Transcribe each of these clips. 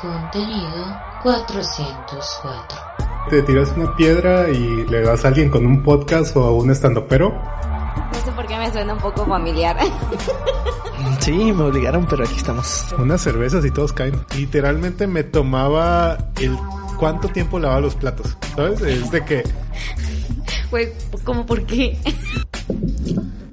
Contenido 404. Te tiras una piedra y le das a alguien con un podcast o a un estandopero. No sé por qué me suena un poco familiar. Sí, me obligaron, pero aquí estamos. Unas cervezas y todos caen. Literalmente me tomaba el cuánto tiempo lavaba los platos. ¿Sabes? Es de que Güey, ¿cómo por qué?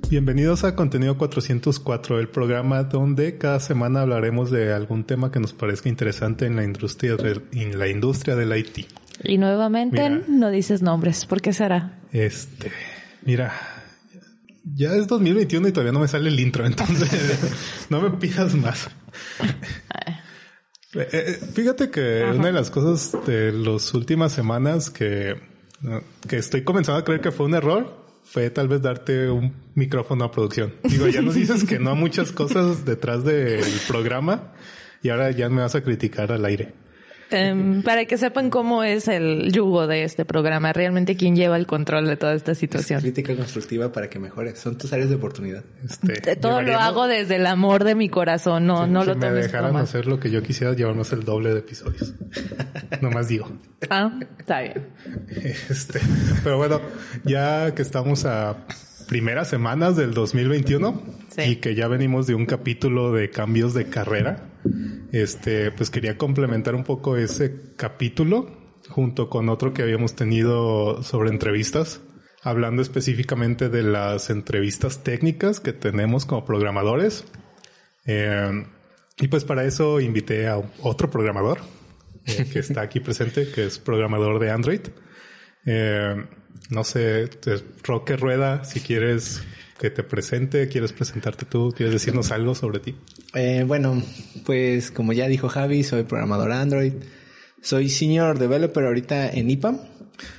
Bienvenidos a Contenido 404, el programa donde cada semana hablaremos de algún tema que nos parezca interesante en la industria en la industria del IT. Y nuevamente Mira. no dices nombres. ¿Por qué será? Este, mira, ya es 2021 y todavía no me sale el intro, entonces no me pidas más. Eh, eh, Fíjate que una de las cosas de las últimas semanas que, que estoy comenzando a creer que fue un error fue tal vez darte un micrófono a producción. Digo, ya nos dices que no a muchas cosas detrás del programa y ahora ya me vas a criticar al aire. Em, para que sepan cómo es el yugo de este programa, realmente quién lleva el control de toda esta situación. Crítica constructiva para que mejores. Son tus áreas de oportunidad. Este, De Todo lo hago desde el amor de mi corazón, no, Si- no si lo me tomes dejaran como... hacer lo que yo quisiera, llevarnos el doble de episodios. Nomás digo. Ah, está bien. Este, pero bueno, ya que estamos a primeras semanas del 2021 Sí. y que ya venimos de un capítulo de cambios de carrera, este, pues quería complementar un poco ese capítulo junto con otro que habíamos tenido sobre entrevistas, hablando específicamente de las entrevistas técnicas que tenemos como programadores. Eh, y pues para eso invité a otro programador eh, que está aquí presente, que es programador de Android. Eh, no sé, Roque Rueda, si quieres que te presente, quieres presentarte tú, quieres decirnos algo sobre ti. Eh, bueno, pues como ya dijo Javi, soy programador Android. Soy senior developer ahorita en IPAM.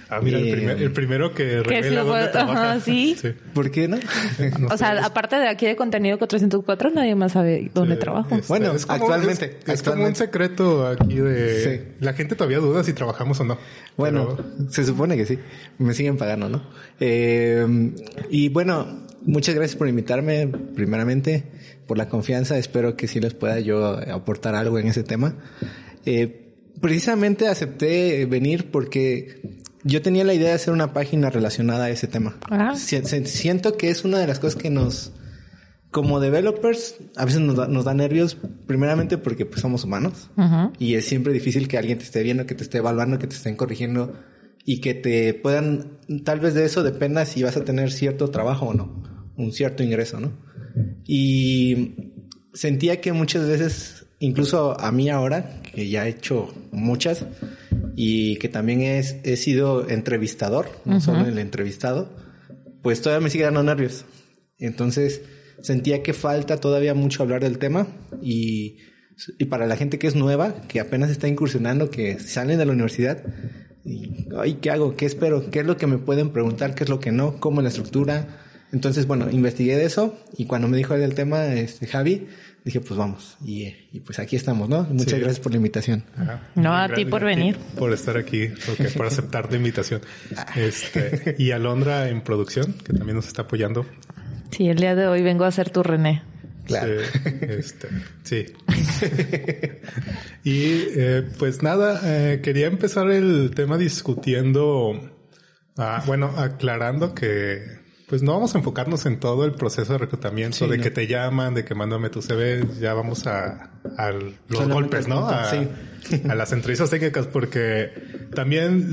Ah, mira, el, Eh, primer- el primero que Que revela sí, dónde fue- trabaja. ajá, ¿sí? ¿Por qué no? No O sea, es- aparte de aquí de contenido 404, nadie más sabe dónde trabajo. este, Bueno, es como- actualmente, Es, es como un actualmente. secreto aquí de... Sí. La gente todavía duda si trabajamos o no. Bueno, Pero- se supone que sí. Me siguen pagando, ¿no? Eh, y bueno, muchas gracias por invitarme, primeramente, por la confianza. Espero que sí les pueda yo aportar algo en ese tema. Eh, precisamente acepté venir porque yo tenía la idea de hacer una página relacionada a ese tema. Ah. Si- se- siento que es una de las cosas que nos, como developers, a veces nos da, nos da nervios, primeramente porque pues somos humanos. Ujú. Y es siempre difícil que alguien te esté viendo, que te esté evaluando, que te estén corrigiendo y que te puedan, tal vez de eso dependa si vas a tener cierto trabajo o no, un cierto ingreso, ¿no? Y sentía que muchas veces, incluso a mí ahora, que ya he hecho muchas y que también es, he sido entrevistador, no solo el entrevistado, pues todavía me sigue dando nervios. Entonces sentía que falta todavía mucho hablar del tema y, y para la gente que es nueva, que apenas está incursionando, que salen de la universidad, y, ay, ¿qué hago? ¿Qué espero? ¿Qué es lo que me pueden preguntar? ¿Qué es lo que no? ¿Cómo la estructura? Entonces, bueno, investigué de eso y cuando me dijo del tema, este, Javi, dije, pues vamos. Y, y pues aquí estamos, ¿no? Muchas Sí. gracias por la invitación. Ajá. No, a ti por venir. Por estar aquí, Roque, por aceptar la invitación. Este, y Alondra en producción, que también nos está apoyando. Sí, el día de hoy vengo a ser tu René. Claro. Sí, este, sí. y eh, pues nada, eh, quería empezar el tema discutiendo, ah, bueno, aclarando que pues no vamos a enfocarnos en todo el proceso de reclutamiento, Sí, de no. que te llaman, de que mándame tu CV, ya vamos a, a los Solamente golpes, ¿no? A, punto, a las entrevistas técnicas, porque también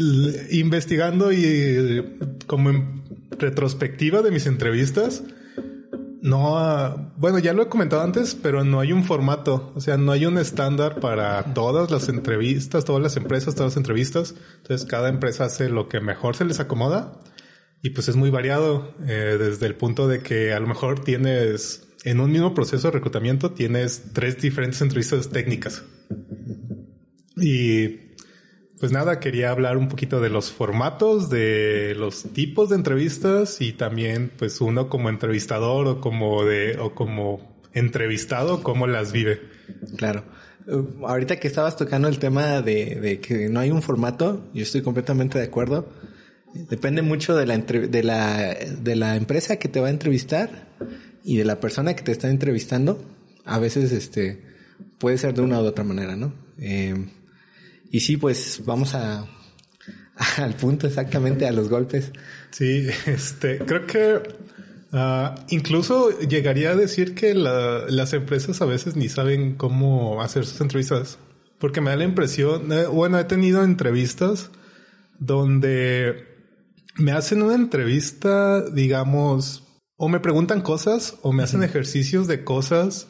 investigando y como en retrospectiva de mis entrevistas, no, bueno, ya lo he comentado antes, pero no hay un formato, o sea, no hay un estándar para todas las entrevistas, todas las empresas, todas las entrevistas. Entonces, cada empresa hace lo que mejor se les acomoda y pues es muy variado eh, desde el punto de que a lo mejor tienes en un mismo proceso de reclutamiento tienes tres diferentes entrevistas técnicas. Y pues nada, quería hablar un poquito de los formatos, de los tipos de entrevistas y también pues uno como entrevistador o como de o como entrevistado cómo las vive. Claro. Ahorita que estabas tocando el tema de, de que no hay un formato, yo estoy completamente de acuerdo. Depende mucho de la, de la, de la empresa que te va a entrevistar y de la persona que te está entrevistando. A veces, este, puede ser de una u otra manera, ¿no? Eh, y sí, pues vamos a, al punto exactamente, a los golpes. Sí, este, creo que ah, incluso llegaría a decir que la- las empresas a veces ni saben cómo hacer sus entrevistas. Porque me da la impresión, eh, bueno, he tenido entrevistas donde me hacen una entrevista, digamos, o me preguntan cosas o me hacen ejercicios de cosas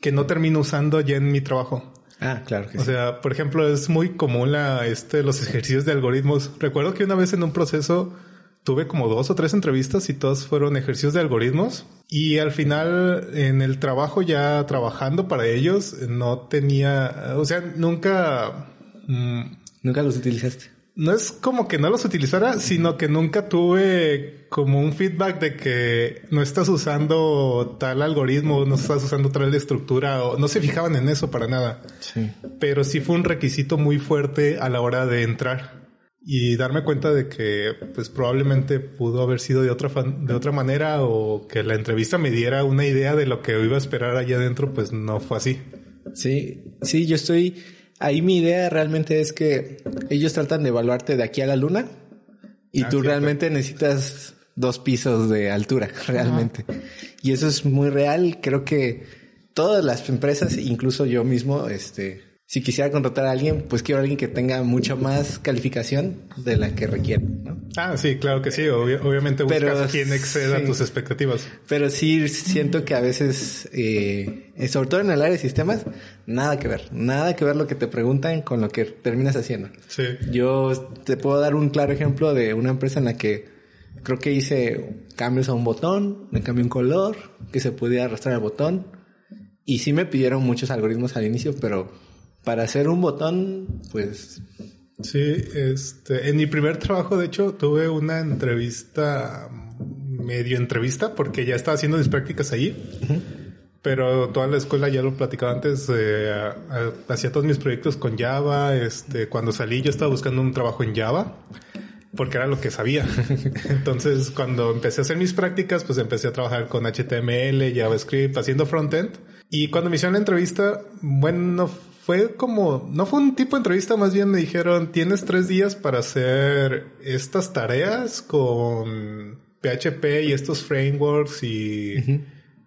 que no termino usando ya en mi trabajo. Ah, claro que O sí. sea, por ejemplo, es muy común la, este, los ejercicios de algoritmos. Recuerdo que una vez en un proceso tuve como dos o tres entrevistas y todas fueron ejercicios de algoritmos. Y al final, en el trabajo ya trabajando para ellos, no tenía, o sea, nunca, mm, Nunca los utilizaste. No es como que no los utilizara, sino que nunca tuve como un feedback de que no estás usando tal algoritmo, no estás usando tal estructura, o no se fijaban en eso para nada Sí. pero sí fue un requisito muy fuerte a la hora de entrar y darme cuenta de que pues probablemente pudo haber sido de otra fan- de otra manera o que la entrevista me diera una idea de lo que iba a esperar allá adentro pues no fue así. Sí, sí, yo estoy. Ahí mi idea realmente es que ellos tratan de evaluarte de aquí a la luna y Ah, tú cierto. realmente necesitas dos pisos de altura, realmente. Y eso es muy real. Creo que todas las empresas, incluso yo mismo, este, si quisiera contratar a alguien, pues quiero a alguien que tenga mucha más calificación de la que requieren, ¿no? Ah, sí, claro que sí, obvi- obviamente buscas Pero, a quien exceda sí. tus expectativas. Pero sí siento que a veces, eh, sobre todo en el área de sistemas, nada que ver. Nada que ver lo que te preguntan con lo que terminas haciendo. Sí. Yo te puedo dar un claro ejemplo de una empresa en la que creo que hice cambios a un botón, me cambié un color, que se podía arrastrar el botón. Y sí me pidieron muchos algoritmos al inicio, pero para hacer un botón, pues Sí, este, en mi primer trabajo, de hecho, tuve una entrevista, medio entrevista, porque ya estaba haciendo mis prácticas allí. Pero toda la escuela ya lo platicaba antes, eh, hacía todos mis proyectos con Java. Este, cuando salí yo estaba buscando un trabajo en Java, porque era lo que sabía. Entonces, cuando empecé a hacer mis prácticas, pues empecé a trabajar con HTML, JavaScript, haciendo frontend. Y cuando me hicieron la entrevista, bueno, fue como, no fue un tipo de entrevista, más bien me dijeron, tienes tres días para hacer estas tareas con PHP y estos frameworks y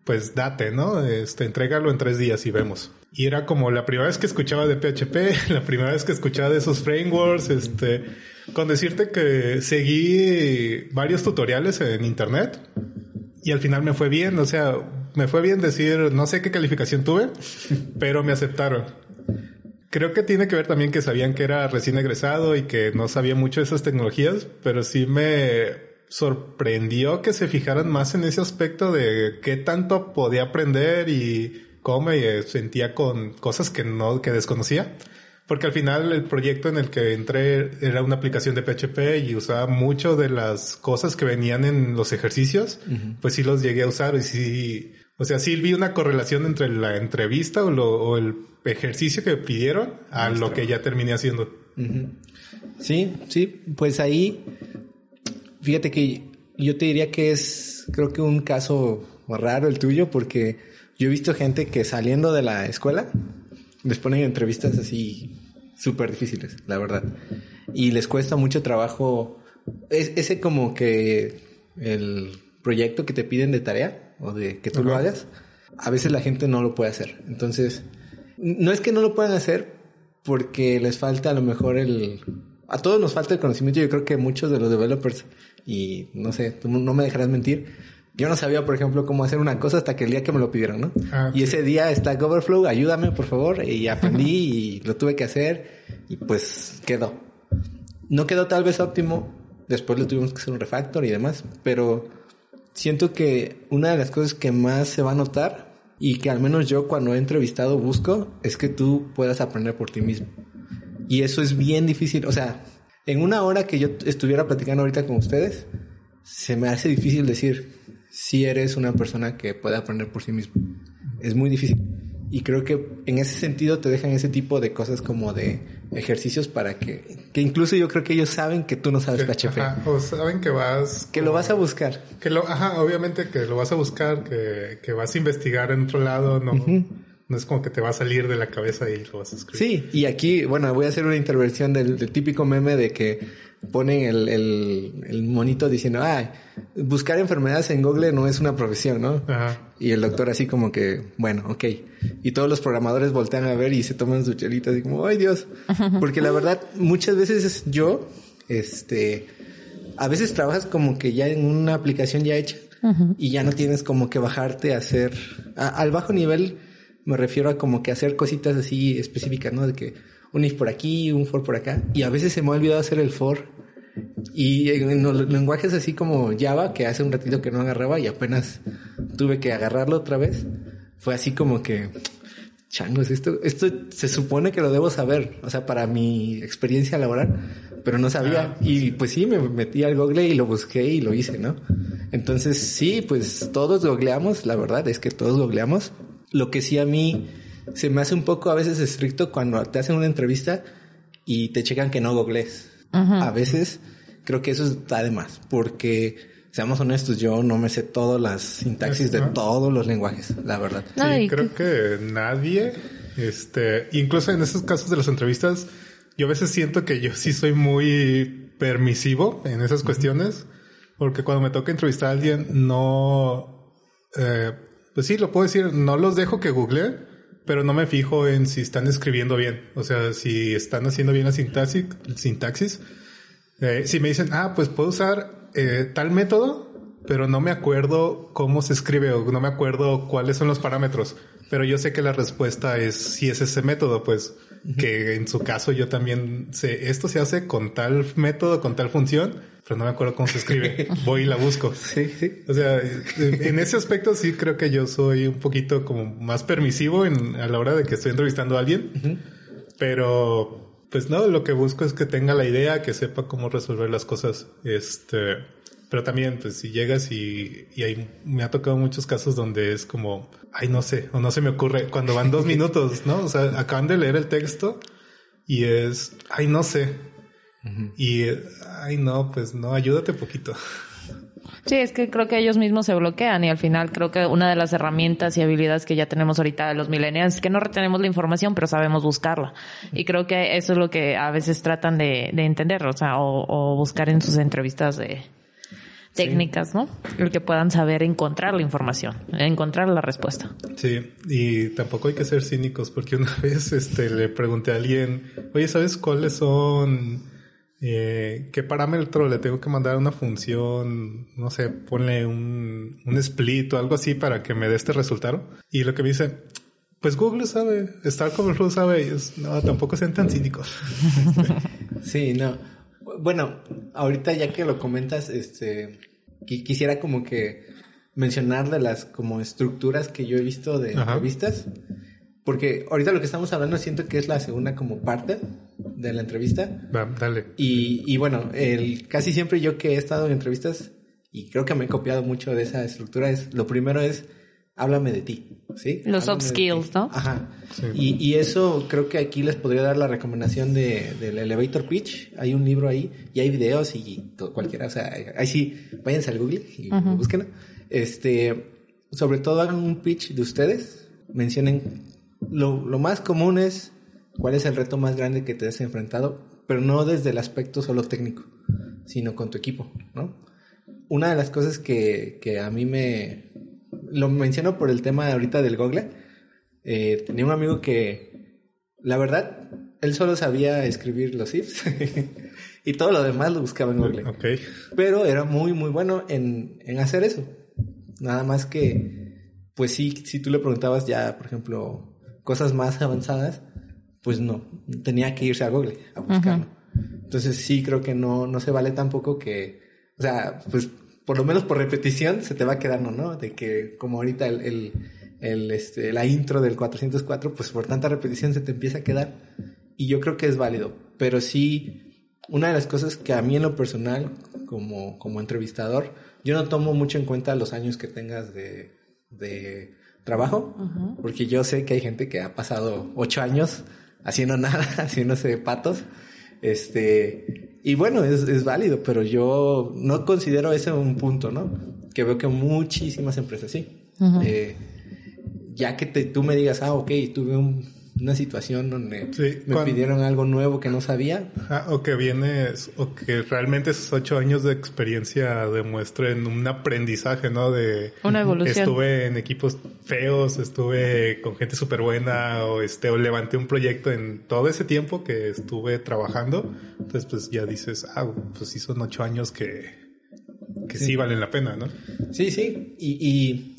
pues date, ¿no? Este, entrégalo en tres días y vemos. Y era como la primera vez que escuchaba de PHP, la primera vez que escuchaba de esos frameworks, este, con decirte que seguí varios tutoriales en internet y al final me fue bien, o sea, me fue bien decir, no sé qué calificación tuve, pero me aceptaron. Creo que tiene que ver también que sabían que era recién egresado y que no sabía mucho de esas tecnologías, pero sí me sorprendió que se fijaran más en ese aspecto de qué tanto podía aprender y cómo me sentía con cosas que no, que desconocía. Porque al final el proyecto en el que entré era una aplicación de PHP y usaba mucho de las cosas que venían en los ejercicios, pues sí los llegué a usar y sí, o sea, sí vi una correlación entre la entrevista o, lo- o el ejercicio que pidieron a lo que ya terminé haciendo. Sí, sí, pues ahí, fíjate que yo te diría que es, creo que un caso raro el tuyo, porque yo he visto gente que saliendo de la escuela les ponen entrevistas así súper difíciles, la verdad. Y les cuesta mucho trabajo, es, ese como que el proyecto que te piden de tarea o de que tú lo Ajá. hagas, a veces la gente no lo puede hacer. Entonces, no es que no lo puedan hacer porque les falta a lo mejor el... A todos nos falta el conocimiento. Yo creo que muchos de los developers, y no sé, tú no me dejarás mentir, yo no sabía, por ejemplo, cómo hacer una cosa hasta que el día que me lo pidieron, ¿no? Ah, y sí. ese día Stack Overflow, ayúdame, por favor, y aprendí y lo tuve que hacer y pues quedó. No quedó tal vez óptimo, después le tuvimos que hacer un refactor y demás, pero siento que una de las cosas que más se va a notar y que al menos yo cuando he entrevistado busco es que tú puedas aprender por ti mismo. Y eso es bien difícil. O sea, en una hora que yo estuviera platicando ahorita con ustedes, se me hace difícil decir si eres una persona que puede aprender por sí mismo. Es muy difícil. Y creo que en ese sentido te dejan ese tipo de cosas como de ejercicios para que, que incluso yo creo que ellos saben que tú no sabes PHP. Ajá, o saben que vas... Que lo vas a buscar. Que lo, ajá, obviamente que lo vas a buscar, que, que vas a investigar en otro lado, no, No es como que te va a salir de la cabeza y lo vas a escribir. Sí, y aquí, bueno, voy a hacer una intervención del, del típico meme de que ponen el, el, el monito diciendo, ah, buscar enfermedades en Google no es una profesión, ¿no? Ajá. Y el doctor así como que, bueno, ok. Y todos los programadores voltean a ver y se toman su chelita así como, ay Dios. Porque la verdad, muchas veces yo, este, a veces trabajas como que ya en una aplicación ya hecha y ya no tienes como que bajarte a hacer, a- al bajo nivel me refiero a como que hacer cositas así específicas, ¿no? De que un if por aquí, un for por acá. Y a veces se me ha olvidado hacer el for. Y en los lenguajes así como Java, que hace un ratito que no agarraba y apenas tuve que agarrarlo otra vez, fue así como que, changos, esto, esto se supone que lo debo saber, o sea, para mi experiencia laboral, pero no sabía. Y pues sí, me metí al Google y lo busqué y lo hice, ¿no? Entonces sí, pues todos googleamos, la verdad es que todos googleamos. Lo que sí a mí se me hace un poco a veces estricto cuando te hacen una entrevista y te checan que no googlees. A veces creo que eso está de más, porque seamos honestos, yo no me sé todas las sintaxis de todos los lenguajes, la verdad. Sí, creo que nadie, este, incluso en esos casos de las entrevistas, yo a veces siento que yo sí soy muy permisivo en esas cuestiones, porque cuando me toca entrevistar a alguien, no, eh, pues sí, lo puedo decir, no los dejo que google, pero no me fijo en si están escribiendo bien, o sea, si están haciendo bien la sintaxis. Eh, si me dicen, ah, pues puedo usar eh, tal método, pero no me acuerdo cómo se escribe o no me acuerdo cuáles son los parámetros. Pero yo sé que la respuesta es si es ese método, pues que en su caso yo también sé, esto se hace con tal método, con tal función, pero no me acuerdo cómo se escribe. Voy y la busco. Sí, sí. O sea, en ese aspecto sí creo que yo soy un poquito como más permisivo en, a la hora de que estoy entrevistando a alguien. Pero, pues no, lo que busco es que tenga la idea, que sepa cómo resolver las cosas. Este, pero también, pues si llegas y, y hay, me ha tocado muchos casos donde es como, ay, no sé, o no se me ocurre, cuando van dos minutos, ¿no? O sea, acaban de leer el texto y es, ay, no sé. Y, ay, no, pues no, ayúdate poquito. Sí, es que creo que ellos mismos se bloquean y al final creo que una de las herramientas y habilidades que ya tenemos ahorita de los millennials es que no retenemos la información, pero sabemos buscarla. Y creo que eso es lo que a veces tratan de, de entender, o sea, o, o buscar en sus entrevistas de técnicas, ¿no? El que puedan saber encontrar la información, encontrar la respuesta. Sí, y tampoco hay que ser cínicos porque una vez este le pregunté a alguien, oye, ¿sabes cuáles son eh, qué parámetro le tengo que mandar a una función? No sé, ponle un, un split o algo así para que me dé este resultado. Y lo que me dice, pues Google sabe, Star Overflow sabe, y es, no, tampoco sean tan cínicos. Sí, no. Bueno, ahorita ya que lo comentas, este, qui- quisiera como que mencionar de las como estructuras que yo he visto de Ajá. entrevistas, porque ahorita lo que estamos hablando siento que es la segunda como parte de la entrevista. Va, dale. Y, y bueno, el, casi siempre yo que he estado en entrevistas, y creo que me he copiado mucho de esa estructura, es lo primero es, háblame de ti, ¿sí? Los soft Háblame de skills. ¿no? Ajá. Sí. Y, y eso creo que aquí les podría dar la recomendación de, del elevator pitch. Hay un libro ahí y hay videos y todo, cualquiera. O sea, ahí sí, váyanse al Google y búsquenlo. Este, sobre todo hagan un pitch de ustedes. Mencionen lo, lo más común es cuál es el reto más grande que te has enfrentado, pero no desde el aspecto solo técnico, sino con tu equipo, ¿no? Una de las cosas que, que a mí me... Lo menciono por el tema de ahorita del Google. Eh, tenía un amigo que, la verdad, él solo sabía escribir los ifs y todo lo demás lo buscaba en Google. Pero era muy, muy bueno en, en hacer eso. Nada más que, pues sí, si tú le preguntabas ya, por ejemplo, cosas más avanzadas, pues no, tenía que irse a Google a buscarlo. Entonces sí creo que no, no se vale tampoco que, o sea, pues por lo menos por repetición se te va quedando, ¿no? De que como ahorita el, el, el, este, la intro del 404, pues por tanta repetición se te empieza a quedar. Y yo creo que es válido. Pero sí, una de las cosas que a mí en lo personal, como, como entrevistador, yo no tomo mucho en cuenta los años que tengas de, de trabajo, porque yo sé que hay gente que ha pasado ocho años haciendo nada, haciéndose patos. Este, y bueno, es, es válido, pero yo no considero ese un punto, ¿no? Que veo que muchísimas empresas sí. Eh, ya que te, tú me digas, ah, ok, tuve un- una situación donde Sí, me cuando- pidieron algo nuevo que no sabía. Ah, o que vienes, o que realmente esos ocho años de experiencia demuestren un aprendizaje, ¿no? De Una evolución. estuve en equipos feos, estuve con gente súper buena, o este, o levanté un proyecto en todo ese tiempo que estuve trabajando. Entonces, pues ya dices, ah, pues sí son ocho años que, que sí, valen la pena, ¿no? Sí, sí. Y, y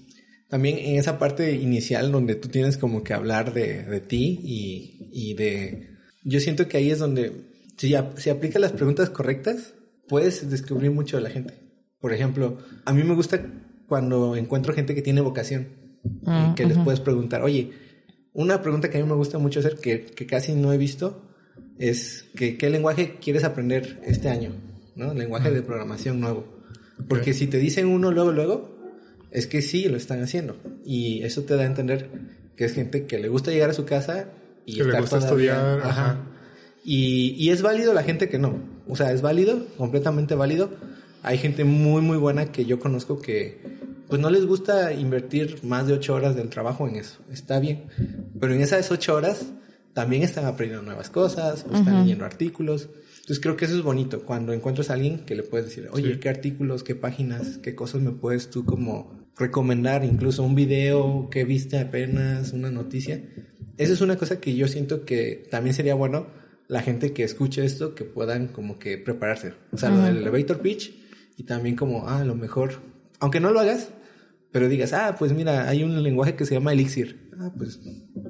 también en esa parte inicial donde tú tienes como que hablar de, de ti y, y de... Yo siento que ahí es donde, si, si aplicas las preguntas correctas, puedes descubrir mucho de la gente. Por ejemplo, a mí me gusta cuando encuentro gente que tiene vocación, y que les puedes preguntar, oye, una pregunta que a mí me gusta mucho hacer, que, que casi no he visto, es que, ¿qué lenguaje quieres aprender este año? ¿No? Lenguaje de programación nuevo. Porque si te dicen uno luego, luego, es que sí lo están haciendo. Y eso te da a entender que es gente que le gusta llegar a su casa y Que le estar gusta todavía- estudiar, Ajá. ajá. Y, y es válido la gente que no. O sea, es válido, completamente válido. Hay gente muy, muy buena que yo conozco que pues no les gusta invertir más de ocho horas del trabajo en eso. Está bien. Pero en esas ocho horas también están aprendiendo nuevas cosas o están leyendo artículos. Entonces creo que eso es bonito cuando encuentras a alguien que le puedes decir, oye, Sí. ¿qué artículos, qué páginas, qué cosas me puedes tú como recomendar? Incluso un video que viste apenas, una noticia. Eso es una cosa que yo siento que también sería bueno la gente que escuche esto que puedan como que prepararse. O sea, lo del elevator pitch y también como, ah, a lo mejor, aunque no lo hagas, pero digas, ah, pues mira, hay un lenguaje que se llama Elixir. Ah, pues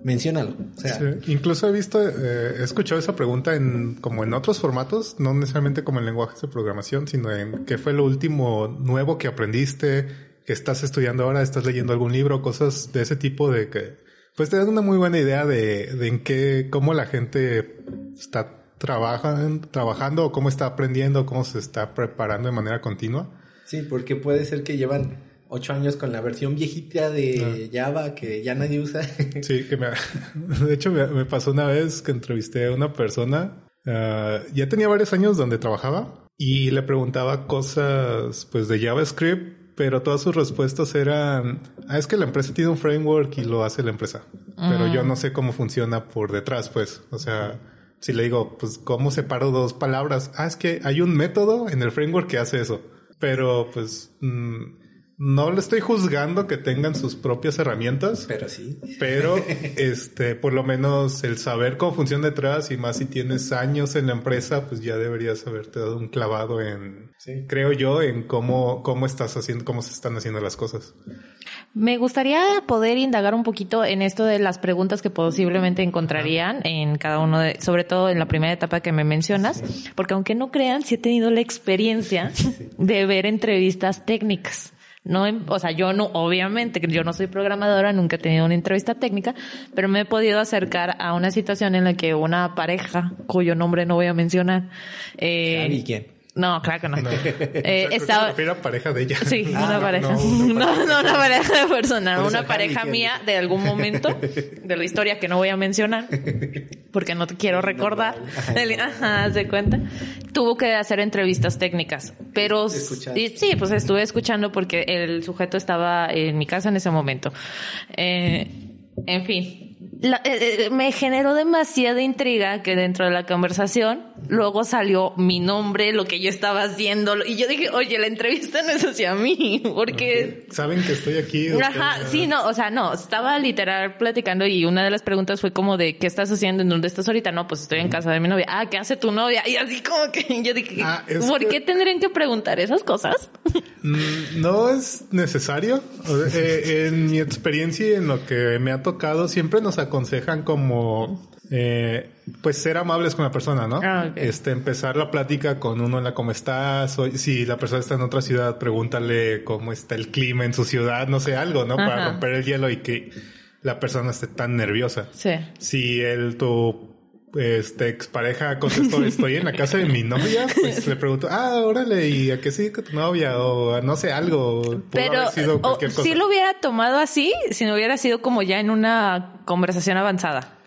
menciónalo. O sea, Sí, Incluso he visto, eh, he escuchado esa pregunta en como en otros formatos, no necesariamente como en lenguajes de programación, sino en qué fue lo último nuevo que aprendiste, que estás estudiando ahora, estás leyendo algún libro, cosas de ese tipo de que, pues te dan una muy buena idea de, de en qué, cómo la gente está trabajan, trabajando o cómo está aprendiendo, cómo se está preparando de manera continua. sí, porque puede ser que llevan ocho años con la versión viejita de Java que ya nadie usa. Sí, que me, de hecho me, me pasó una vez que entrevisté a una persona, ah, ya tenía varios años donde trabajaba y le preguntaba cosas pues de JavaScript, pero todas sus respuestas eran, ah, es que la empresa tiene un framework y lo hace la empresa, pero yo no sé cómo funciona por detrás, pues, o sea, si le digo, pues, ¿cómo separo dos palabras? Ah, es que hay un método en el framework que hace eso, pero pues... mm, no le estoy juzgando que tengan sus propias herramientas, Pero sí. pero este, por lo menos el saber cómo funciona detrás y más si tienes años en la empresa, pues ya deberías haberte dado un clavado en, Sí. creo yo, en cómo, cómo estás haciendo, cómo se están haciendo las cosas. Me gustaría poder indagar un poquito en esto de las preguntas que posiblemente encontrarían en cada uno de, sobre todo en la primera etapa que me mencionas, porque aunque no crean, sí he tenido la experiencia de ver entrevistas técnicas. No, en- o sea, yo no, obviamente, yo no soy programadora, nunca he tenido una entrevista técnica, pero me he podido acercar a una situación en la que una pareja, cuyo nombre no voy a mencionar, eh, ¿Sabe quién? No, claro que no. No. Eh, que estaba, se a pareja de ella. Sí, Ah, una no, pareja. no, No, una pareja. no, una pareja de persona, una pareja mía de algún momento de la historia que no voy a mencionar porque no te quiero recordar. Ajá, de cuenta. Tuvo que hacer entrevistas técnicas, pero y sí, pues estuve escuchando porque el sujeto estaba en mi casa en ese momento. Eh, en fin. La- eh, eh, me generó demasiada intriga que dentro de la conversación luego salió mi nombre, lo que yo estaba haciendo y yo dije, oye, la entrevista no es hacia mí, porque Saben que estoy aquí. Ajá, sí, no, o sea, no, estaba literal platicando y una de las preguntas fue como de, ¿qué estás haciendo? ¿En dónde estás ahorita? No, pues estoy en casa de mi novia. Ah, ¿qué hace tu novia? Y así como que yo dije, Ah, ¿por que- qué tendrían que preguntar esas cosas? Mm, No es necesario. Eh, en mi experiencia y en lo que me ha tocado, siempre nos aconsejan como, eh, pues ser amables con la persona, ¿no? Ah. Este, empezar la plática con uno en la cómo estás, o si la persona está en otra ciudad, pregúntale cómo está el clima en su ciudad, no sé, algo, ¿no? Para romper el hielo y que la persona esté tan nerviosa. Sí. Si el tu este expareja contestó estoy en la casa de mi novia, pues le pregunto, ah, órale, ¿y a qué sigue con tu novia? O a no sé, algo. Pudo Pero haber sido o, cualquier cosa. sí lo hubiera tomado así si no hubiera sido como ya en una conversación avanzada.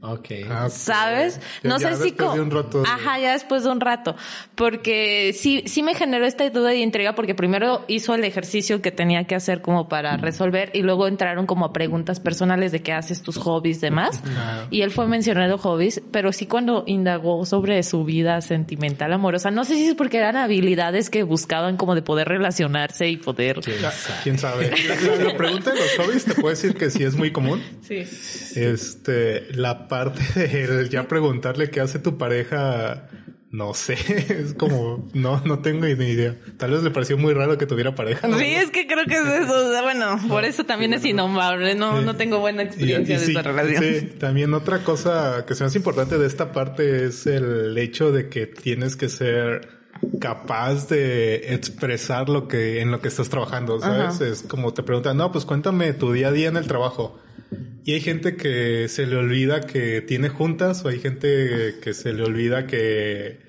Ok. Ah, ok. ¿Sabes? Ya- No ya sé si de un rato de- Ajá, ya después de un rato. Porque sí, sí me generó esta duda y intriga porque primero hizo el ejercicio que tenía que hacer como para resolver y luego entraron como a preguntas personales de qué haces tus hobbies, demás. Y él fue mencionando hobbies, pero sí cuando indagó sobre su vida sentimental, amorosa, no sé si es porque eran habilidades que buscaban como de poder relacionarse y poder... ¿Quién sabe? La, la pregunta de los hobbies te puedo decir que sí es muy común. Sí. Este, la parte de ya preguntarle qué hace tu pareja, no sé, es como, no, no tengo ni idea. Tal vez le pareció muy raro que tuviera pareja. ¿no? Sí, es que creo que es eso. o sea, bueno, por eso también es innombrable. No, no tengo buena Y- experiencia y de sí, esta relación. sí, también otra cosa que se me hace importante de esta parte es el hecho de que tienes que ser capaz de expresar lo que en lo que estás trabajando, ¿sabes? Ajá. Es como te preguntan, no, pues cuéntame tu día a día en el trabajo. Y hay gente que se le olvida que tiene juntas o hay gente que se le olvida que,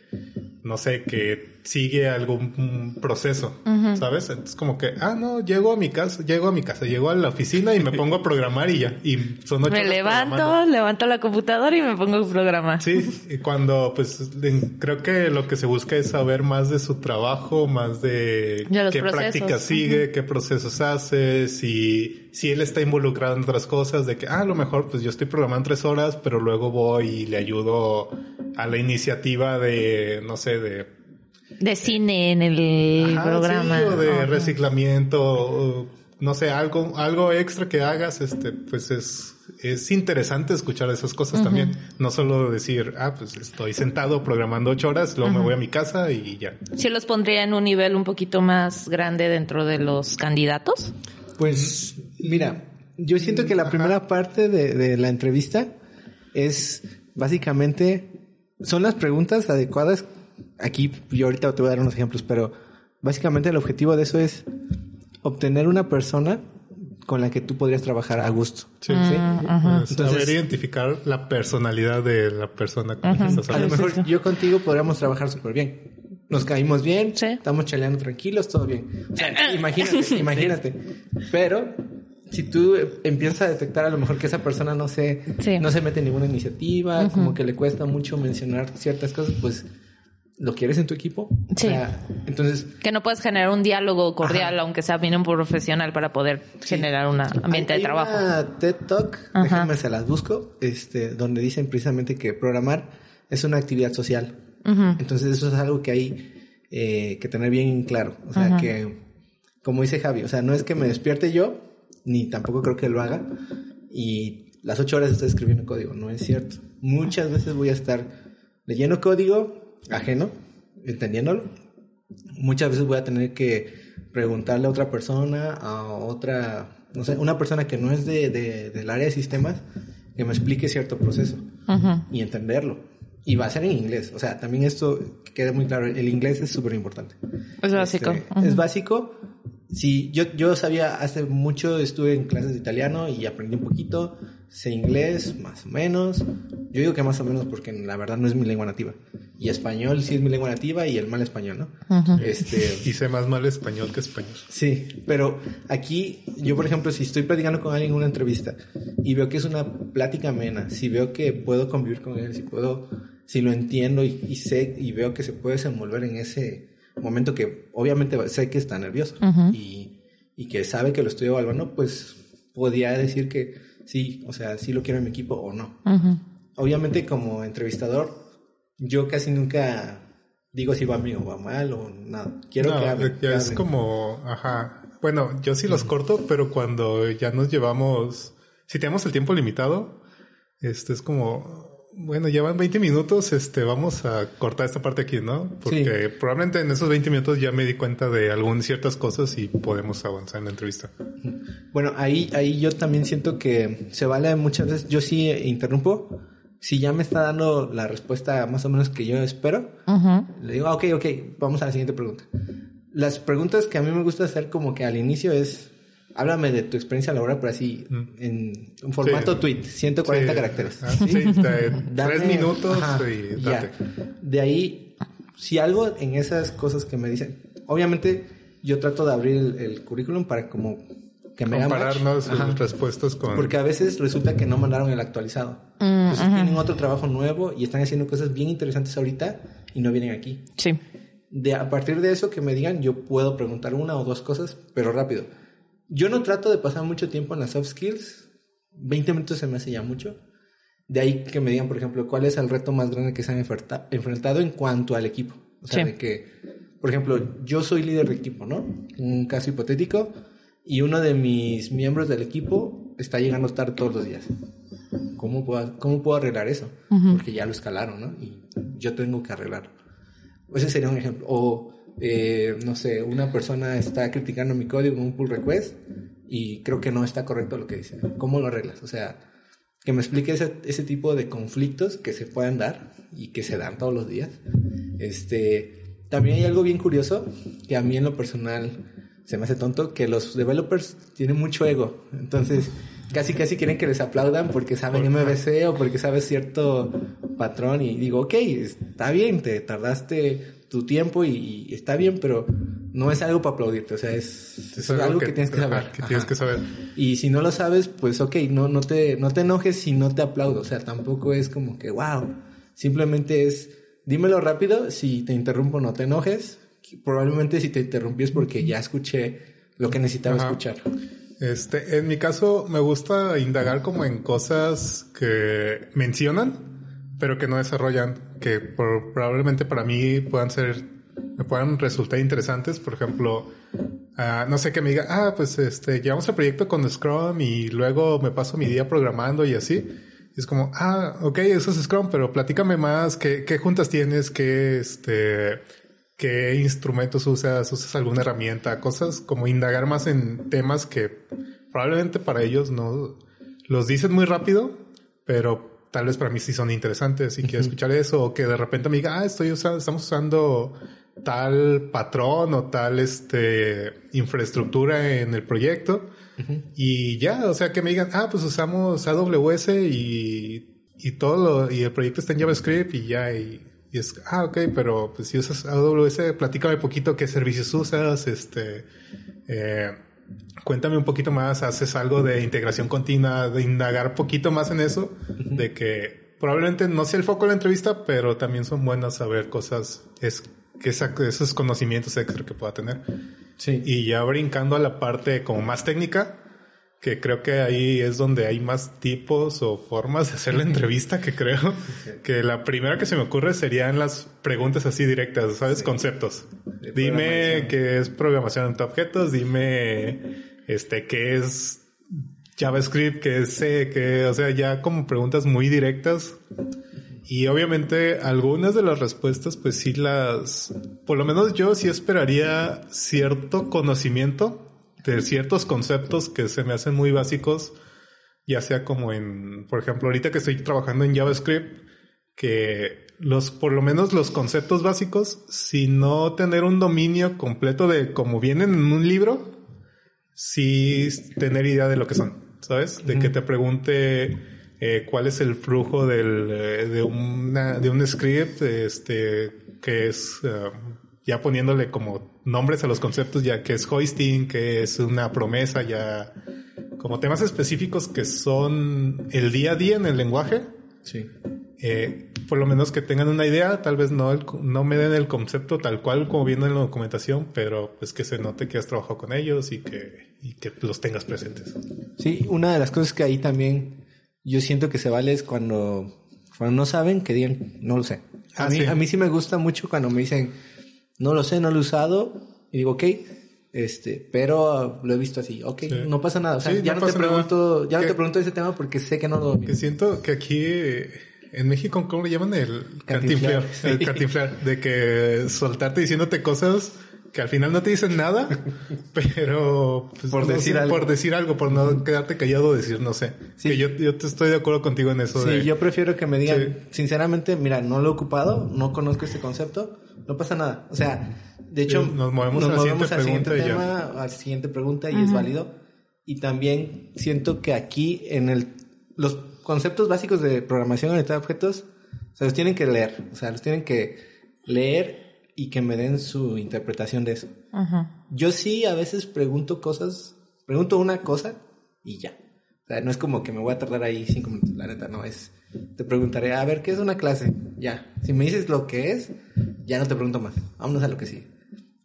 no sé, que sigue algún proceso, ¿sabes? Entonces como que, ah, no, llego a mi casa, llego a mi casa, llego a la oficina y me pongo a programar y ya. Y son ocho Me horas levanto, levanto la computadora y me pongo a programar. Sí, y cuando pues creo que lo que se busca es saber más de su trabajo, más de qué procesos. prácticas sigue, qué procesos hace, si, si él está involucrado en otras cosas, de que ah, a lo mejor pues yo estoy programando tres horas, pero luego voy y le ayudo a la iniciativa de, no sé, de De cine en el Ajá, programa. sí, o de Ajá. reciclamiento, o, no sé, algo, algo extra que hagas, este, pues es, es interesante escuchar esas cosas también. No solo decir, ah, pues estoy sentado programando ocho horas, luego me voy a mi casa y ya. Sí los pondría en un nivel un poquito más grande dentro de los candidatos. Pues mira, yo siento que la primera parte de, de la entrevista es básicamente, son las preguntas adecuadas. Aquí yo ahorita te voy a dar unos ejemplos, pero básicamente el objetivo de eso es obtener una persona con la que tú podrías trabajar a gusto. Sí, sí. Pues, Entonces- saber identificar la personalidad de la persona con la que estás A lo hablando. mejor yo contigo podríamos trabajar súper bien. Nos caímos bien, Sí. estamos chaleando tranquilos, todo bien. O sea, imagínate, imagínate. Pero si tú empiezas a detectar a lo mejor que esa persona no se, Sí. no se mete en ninguna iniciativa, como que le cuesta mucho mencionar ciertas cosas, pues ¿lo quieres en tu equipo? O Sí. sea, entonces Que no puedes generar un diálogo cordial, aunque sea bien un profesional, para poder generar un ambiente Hay- de hay trabajo. Una TED Talk, Ajá. déjame se las busco, este, donde dicen precisamente que programar es una actividad social. Entonces eso es algo que hay eh, que tener bien claro. O sea que, como dice Javi, o sea, no es que me despierte yo, ni tampoco creo que lo haga, y las ocho horas estoy escribiendo código, no es cierto. Muchas veces voy a estar leyendo código ajeno, entendiéndolo. Muchas veces voy a tener que preguntarle a otra persona, a otra, no sé, una persona que no es de, de- del área de sistemas, que me explique cierto proceso y entenderlo. Y va a ser en inglés. O sea, también esto queda muy claro. El inglés es súper importante. Es básico. Este. Es básico. Sí, yo, yo sabía, hace mucho estuve en clases de italiano y aprendí un poquito. Sé inglés, más o menos. Yo digo que más o menos porque la verdad no es mi lengua nativa. Y español sí es mi lengua nativa y el mal español, ¿no? Este, Y sé más mal español que español. Sí, pero aquí yo, por ejemplo, si estoy platicando con alguien en una entrevista y veo que es una plática amena, si veo que puedo convivir con él, si puedo, si lo entiendo y, y sé y veo que se puede desenvolver en ese momento que obviamente sé que está nervioso y, y que sabe que lo estoy evaluando, pues podría decir que sí, o sea, sí lo quiero en mi equipo o no. Obviamente como entrevistador, yo casi nunca digo si va bien o va mal o nada. Quiero No, que hable. ya es como, ajá. Bueno, yo sí los corto, pero cuando ya nos llevamos, si tenemos el tiempo limitado, este es como, bueno, llevan 20 minutos, este, vamos a cortar esta parte aquí, ¿no? Porque probablemente en esos 20 minutos ya me di cuenta de algunas ciertas cosas y podemos avanzar en la entrevista. Bueno, ahí, ahí yo también siento que se vale muchas veces, yo sí interrumpo, si ya me está dando la respuesta más o menos que yo espero, Ujú. le digo, ah, ok, ok, vamos a la siguiente pregunta. Las preguntas que a mí me gusta hacer como que al inicio es, háblame de tu experiencia laboral, pero así, en un formato Sí. tweet, 140 Sí. caracteres. Ah, sí, de Dame- tres minutos Ajá, y ya. date. De ahí, si algo en esas cosas que me dicen, obviamente yo trato de abrir el, el currículum para como que me. Compararnos sus Ajá. respuestas con... Porque a veces resulta que no mandaron el actualizado. Entonces tienen otro trabajo nuevo y están haciendo cosas bien interesantes ahorita y no vienen aquí. Sí. De, a partir de eso que me digan, yo puedo preguntar una o dos cosas, pero rápido. Yo no trato de pasar mucho tiempo en las soft skills. 20 minutos se me hace ya mucho. De ahí que me digan, por ejemplo, cuál es el reto más grande que se han enfrenta- enfrentado en cuanto al equipo. O sea, Sí. de que, por ejemplo, yo soy líder de equipo, ¿no? Un caso hipotético. Y uno de mis miembros del equipo está llegando tarde todos los días. ¿Cómo puedo, cómo puedo arreglar eso? Porque ya lo escalaron, ¿no? Y yo tengo que arreglarlo. Ese sería un ejemplo. O, eh, no sé, una persona está criticando mi código en un pull request y creo que no está correcto lo que dice. ¿Cómo lo arreglas? O sea, que me explique ese, ese tipo de conflictos que se pueden dar y que se dan todos los días. Este, también hay algo bien curioso que a mí en lo personal se me hace tonto, que los developers tienen mucho ego. Entonces, casi casi quieren que les aplaudan porque saben MVC o porque sabes cierto patrón y digo, ok, está bien, te tardaste tu tiempo y, y está bien, pero no es algo para aplaudirte, o sea, es, es algo, que, tienes que saber. que Ajá. tienes que saber. Y si no lo sabes, pues ok, no, no, te, no te enojes si no te aplaudo. O sea, tampoco es como que, wow. Simplemente es, dímelo rápido, si te interrumpo no te enojes. Probablemente si te interrumpí es porque ya escuché lo que necesitaba Ajá. escuchar. Este, en mi caso, me gusta indagar como en cosas que mencionan, pero que no desarrollan, que probablemente para mí puedan ser, me puedan resultar interesantes. Por ejemplo, ah, no sé, que me diga, ah, pues este, llevamos el proyecto con Scrum y luego me paso mi día programando y así. Es como, ah, ok, eso es Scrum, pero platícame más, ¿qué, qué juntas tienes? ¿Qué, este, qué instrumentos usas? ¿Usas alguna herramienta? Cosas como indagar más en temas que probablemente para ellos no los dicen muy rápido, pero tal vez para mí sí son interesantes y quiero escuchar eso. O que de repente me diga, ah, estoy usando, estamos usando tal patrón o tal este infraestructura en el proyecto. Y ya, o sea, que me digan, ah, pues usamos AWS y, y todo lo, y el proyecto está en JavaScript y ya, y, y es, ah, ok, pero pues si usas AWS, platícame un poquito qué servicios usas, este, eh, cuéntame un poquito más, haces algo de integración continua, de indagar un poquito más en eso, de que probablemente no sea el foco de la entrevista, pero también son buenas saber cosas, es, que esos conocimientos extra que pueda tener. Sí. Y ya brincando a la parte como más técnica, que creo que ahí es donde hay más tipos o formas de hacer la entrevista, que creo que la primera que se me ocurre serían las preguntas así directas, ¿sabes? Conceptos. Dime qué es programación en objetos, dime este qué es JavaScript, qué es C, que, o sea, ya como preguntas muy directas. Y obviamente algunas de las respuestas, pues sí las, por lo menos yo sí esperaría cierto conocimiento de ciertos conceptos que se me hacen muy básicos, ya sea como en, por ejemplo, ahorita que estoy trabajando en JavaScript, que los, por lo menos los conceptos básicos, si no tener un dominio completo de cómo vienen en un libro, sí tener idea de lo que son, ¿sabes? De que te pregunte eh, cuál es el flujo del, eh, de, una, de un script, este, que es, eh, ya poniéndole como nombres a los conceptos, ya que es hoisting, que es una promesa, ya como temas específicos que son el día a día en el lenguaje. Sí. Eh, por lo menos que tengan una idea, tal vez no, el- no me den el concepto tal cual como viene en la documentación, pero pues que se note que has trabajado con ellos y que, y que los tengas presentes. Sí, una de las cosas que ahí también yo siento que se vale es cuando, cuando no saben que digan, no lo sé. A, Ah, mí, sí. a mí sí me gusta mucho cuando me dicen, no lo sé, no lo he usado, y digo, ok, este, pero ah, lo he visto así, ok, Sí. no pasa nada. O sea, Sí, ya no no, te nada. pregunto, ya no te pregunto ese tema porque sé que no lo Que siento que aquí en México, ¿cómo le llaman? El Cantinflar. cantinflar. El cantinflar. De que soltarte diciéndote cosas que al final no te dicen nada, pero pues, Por no decir sé, algo. por decir algo, por no quedarte callado o decir no sé. Sí. Que yo, yo te estoy de acuerdo contigo en eso. Sí, de, yo prefiero que me digan, Sí. sinceramente, mira, no lo he ocupado, no conozco este concepto, no pasa nada. O sea, de hecho, Sí, nos movemos a la siguiente al siguiente pregunta y ya. tema, a la siguiente pregunta y es válido. Y también siento que aquí en el los conceptos básicos de programación orientada a objetos, se los tienen que leer, o sea, los tienen que leer y que me den su interpretación de eso. Ajá. Yo sí a veces pregunto cosas Pregunto una cosa y ya. O sea, no es como que me voy a tardar ahí cinco minutos, la neta, no es. Te preguntaré, a ver, ¿qué es una clase? Ya. Si me dices lo que es, ya no te pregunto más. Vámonos a lo que sigue.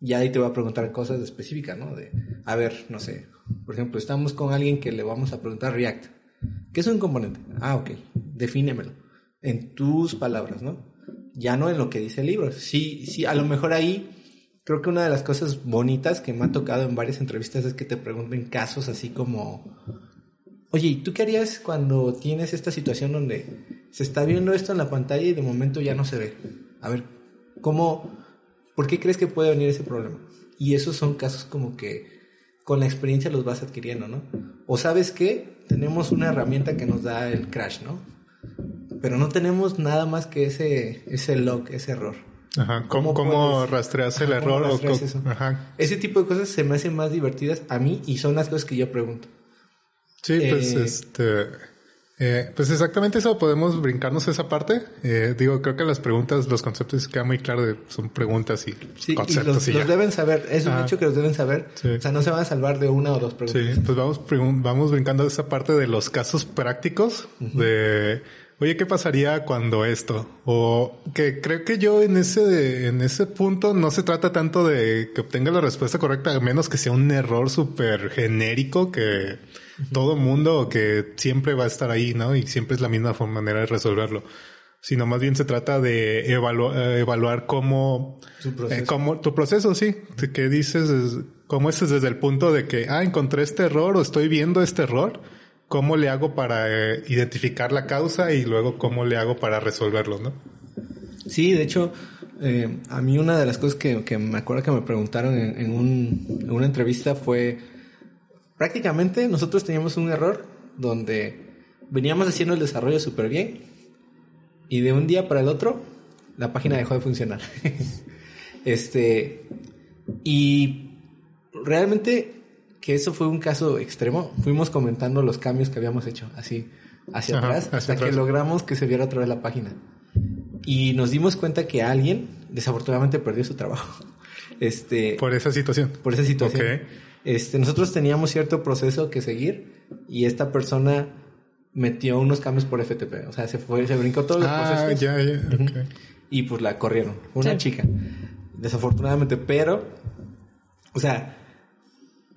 Ya ahí te voy a preguntar cosas específicas, ¿no? De, a ver, no sé. Por ejemplo, estamos con alguien que le vamos a preguntar React. ¿Qué es un componente? Ah, ok. Defínemelo. En tus palabras, ¿no? Ya no en lo que dice el libro. Sí, sí, a lo mejor ahí creo que una de las cosas bonitas que me ha tocado en varias entrevistas es que te pregunten casos así como, oye, ¿y tú qué harías cuando tienes esta situación donde se está viendo esto en la pantalla y de momento ya no se ve? A ver, ¿cómo, por qué crees que puede venir ese problema? Y esos son casos como que con la experiencia los vas adquiriendo, ¿no? O sabes que tenemos una herramienta que nos da el crash, ¿no? Pero no tenemos nada más que ese, ese log, ese error. Ajá. ¿Cómo, cómo rastreas el Ajá, ¿cómo error? o rastreas co- eso? Ajá. Ese tipo de cosas se me hacen más divertidas a mí y son las cosas que yo pregunto. Sí, pues Eh, este. eh, pues exactamente eso, podemos brincarnos esa parte. Eh, digo, creo que las preguntas, los conceptos queda muy claro de son preguntas y Sí, y conceptos los, y, los ya. deben saber, es un hecho que los deben saber. Sí. O sea, no se van a salvar de una o dos preguntas. Sí, pues vamos, vamos brincando esa parte de los casos prácticos de, oye, ¿qué pasaría cuando esto? O que creo que yo en ese, en ese punto no se trata tanto de que obtenga la respuesta correcta, a menos que sea un error súper genérico que todo mundo que siempre va a estar ahí, ¿no? Y siempre es la misma forma- manera de resolverlo. Sino más bien se trata de evalu- eh, evaluar cómo, Su proceso. eh, cómo tu proceso, sí, que dices, es- cómo es desde el punto de que, ah, encontré este error o estoy viendo este error, cómo le hago para eh, identificar la causa y luego cómo le hago para resolverlo, ¿no? Sí, de hecho, eh, a mí una de las cosas que, que me acuerdo que me preguntaron en, en un- en una entrevista fue, prácticamente nosotros teníamos un error donde veníamos haciendo el desarrollo súper bien y de un día para el otro la página dejó de funcionar. este, y realmente que eso fue un caso extremo. Fuimos comentando los cambios que habíamos hecho, así, hacia Ajá, atrás, hacia hasta que atrás. logramos que se viera otra vez la página. Y nos dimos cuenta que alguien, desafortunadamente, perdió su trabajo. Este, Por esa situación. por esa situación. Ok. Este, nosotros teníamos cierto proceso que seguir y esta persona metió unos cambios por FTP. O sea, se fue, se brincó todos los Ah, procesos ya, ya, y pues la corrieron. Una Sí. chica. Desafortunadamente, pero, o sea,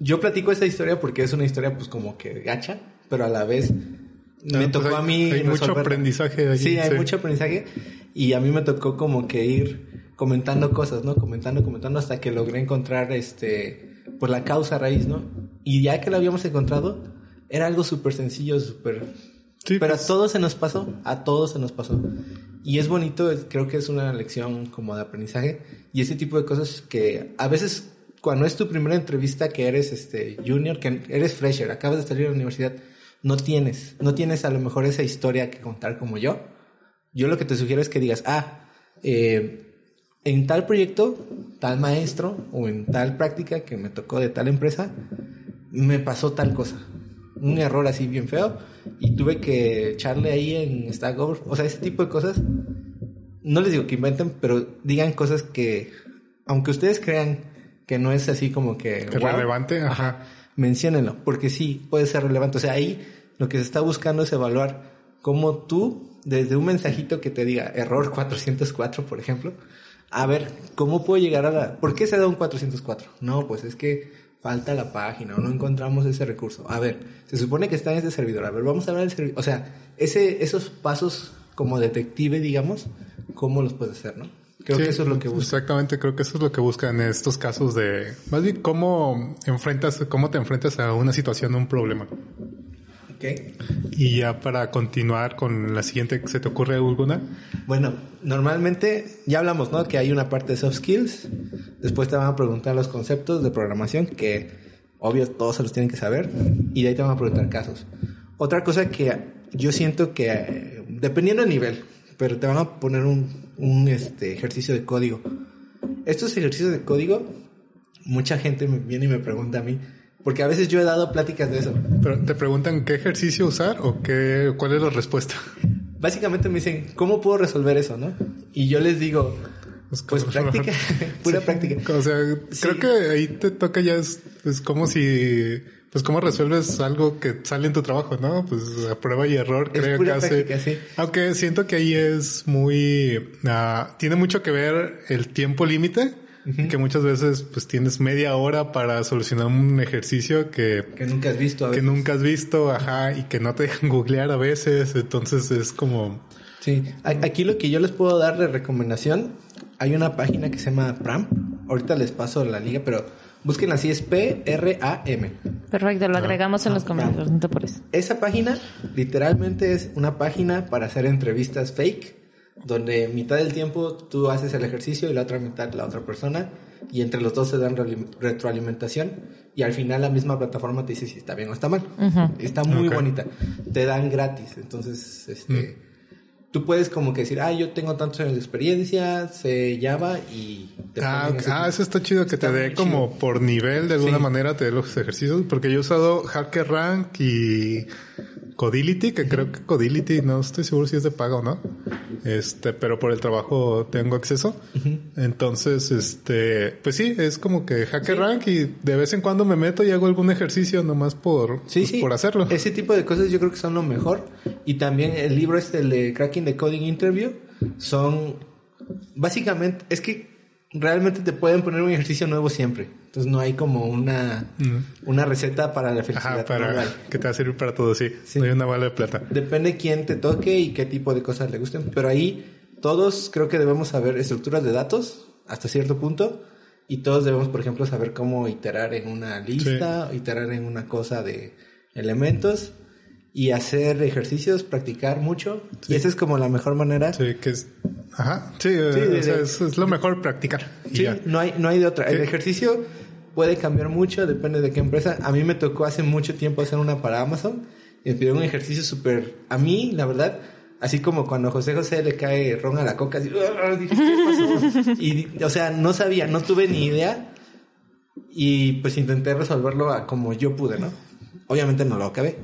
yo platico esta historia porque es una historia pues como que gacha, pero a la vez me Ah, pues tocó hay- a mí hay mucho aprendizaje ahí, Sí, hay sí. mucho aprendizaje y a mí me tocó como que ir comentando cosas, ¿no? Comentando, comentando hasta que logré encontrar este pues la causa raíz, ¿no? Y ya que la habíamos encontrado, era algo súper sencillo, súper Sí, pero pues, a todos se nos pasó, a todos se nos pasó. Y es bonito, creo que es una lección como de aprendizaje y ese tipo de cosas que a veces cuando es tu primera entrevista que eres este junior, que eres fresher, acabas de salir de la universidad, no tienes, no tienes a lo mejor esa historia que contar como yo. Yo lo que te sugiero es que digas, ah, eh, en tal proyecto, tal maestro o en tal práctica que me tocó de tal empresa, me pasó tal cosa. Un error así bien feo y tuve que echarle ahí en Stack. O sea, ese tipo de cosas. No les digo que inventen, pero digan cosas que, aunque ustedes crean que no es así como que... Que wow, relevante, ajá. menciónenlo, porque sí, puede ser relevante. O sea, ahí lo que se está buscando es evaluar cómo tú, desde un mensajito que te diga error 404, por ejemplo, a ver, ¿cómo puedo llegar a la... ¿Por qué se da un 404? No, pues es que falta la página o no encontramos ese recurso. A ver, se supone que está en este servidor. A ver, vamos a ver el servidor. O sea, ese, esos pasos como detective, digamos, ¿cómo los puedes hacer, no? Creo Sí, que eso es lo que busca. Exactamente, creo que eso es lo que buscan en estos casos de, más bien, cómo enfrentas, cómo te enfrentas a una situación, a un problema. ¿Ok? Y ya para continuar con la siguiente, ¿se te ocurre alguna? Bueno, normalmente ya hablamos, ¿no? Que hay una parte de soft skills. Después te van a preguntar los conceptos de programación, que obvio todos se los tienen que saber. Y de ahí te van a preguntar casos. Otra cosa que yo siento que, dependiendo del nivel, pero te van a poner un, un este, ejercicio de código. Estos ejercicios de código, mucha gente me viene y me pregunta a mí, porque a veces yo he dado pláticas de eso. Pero te preguntan qué ejercicio usar o qué, cuál es la respuesta. Básicamente me dicen, ¿cómo puedo resolver eso, no? Y yo les digo, Es pues como- práctica, pura Sí, práctica. O sea, Sí. creo que ahí te toca ya es, es como si pues cómo resuelves algo que sale en tu trabajo, ¿no? Pues a prueba y error, Es creo pura que hace. práctica, sí. Aunque siento que ahí es muy, ah, tiene mucho que ver el tiempo límite, que muchas veces pues tienes media hora para solucionar un ejercicio que, Que nunca has visto. A que veces. nunca has visto, ajá, y que no te dejan googlear a veces, entonces es como, Sí, aquí lo que yo les puedo dar de recomendación, hay una página que se llama Pram. Ahorita les paso la liga, pero busquen así, es P-R-A-M. Perfecto, lo agregamos en los comentarios, no te apures. Esa página literalmente es una página para hacer entrevistas fake, donde mitad del tiempo tú haces el ejercicio y la otra mitad la otra persona, y entre los dos se dan retroalimentación, y al final la misma plataforma te dice si está bien o está mal. Está muy bonita. Te dan gratis, entonces, este... Tú puedes como que decir, ah, yo tengo tantos años de experiencia, sé Java y... te Ah, ponen ok. ese ah, eso está chido que Está te dé como chido. por nivel de alguna Sí. manera te dé los ejercicios, porque yo he usado HackerRank y Codility, que creo que Codility no estoy seguro si es de paga o no. Este, pero por el trabajo tengo acceso. Entonces, este, pues sí, es como que HackerRank y de vez en cuando me meto y hago algún ejercicio nomás por, Sí, pues, sí. por hacerlo. Ese tipo de cosas yo creo que son lo mejor. Y también el libro este, el de Cracking the Coding Interview, son básicamente, es que realmente te pueden poner un ejercicio nuevo siempre. Entonces no hay como una, una receta para la felicidad. Ajá, para que te va a servir para todo, sí. Sí. No hay una bala de plata. Depende quién te toque y qué tipo de cosas le gusten. Pero ahí todos creo que debemos saber estructuras de datos hasta cierto punto. Y todos debemos, por ejemplo, saber cómo iterar en una lista, iterar en una cosa de elementos y hacer ejercicios, practicar mucho. Y esa es como la mejor manera. Sí, que es, ajá, sí, de- o sea, de- es, es lo mejor practicar. Sí, ya. no hay, no hay de otra. El Sí. ejercicio puede cambiar mucho, depende de qué empresa. A mí me tocó hace mucho tiempo hacer una para Amazon y me pidieron un ejercicio súper... A mí, la verdad, así como cuando José José le cae ron a la coca, así, "Ah", dije, ¿qué pasó? Y, o sea, no sabía, no tuve ni idea y pues intenté resolverlo a como yo pude, ¿no? Obviamente no lo acabé.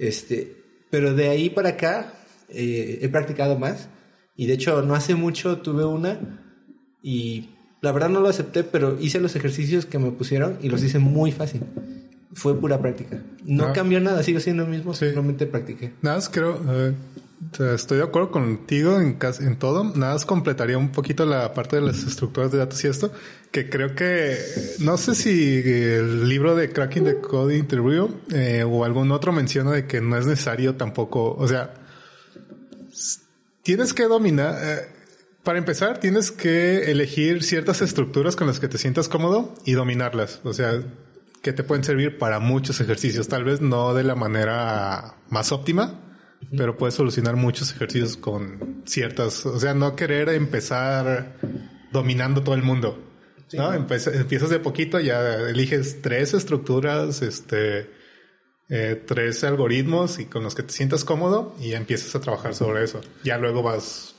Este, pero de ahí para acá eh, he practicado más y de hecho no hace mucho tuve una y la verdad no lo acepté, pero hice los ejercicios que me pusieron y los hice muy fácil. Fue pura práctica. No Ah. cambió nada, sigo siendo el mismo, Sí. simplemente practiqué. Nada más creo, estoy de acuerdo contigo en, cas- en todo. Nada más completaría un poquito la parte de las estructuras de datos y esto, que creo que, no sé si el libro de Cracking the Code Interview eh, o algún otro menciona de que no es necesario tampoco, o sea, tienes que dominar, eh, para empezar, tienes que elegir ciertas estructuras con las que te sientas cómodo y dominarlas. O sea, que te pueden servir para muchos ejercicios. Tal vez no de la manera más óptima, pero puedes solucionar muchos ejercicios con ciertas, o sea, no querer empezar dominando todo el mundo. ¿no? Empieza- empiezas de poquito, ya eliges tres estructuras, este, eh, tres algoritmos y con los que te sientas cómodo y ya empiezas a trabajar sobre eso. Ya luego vas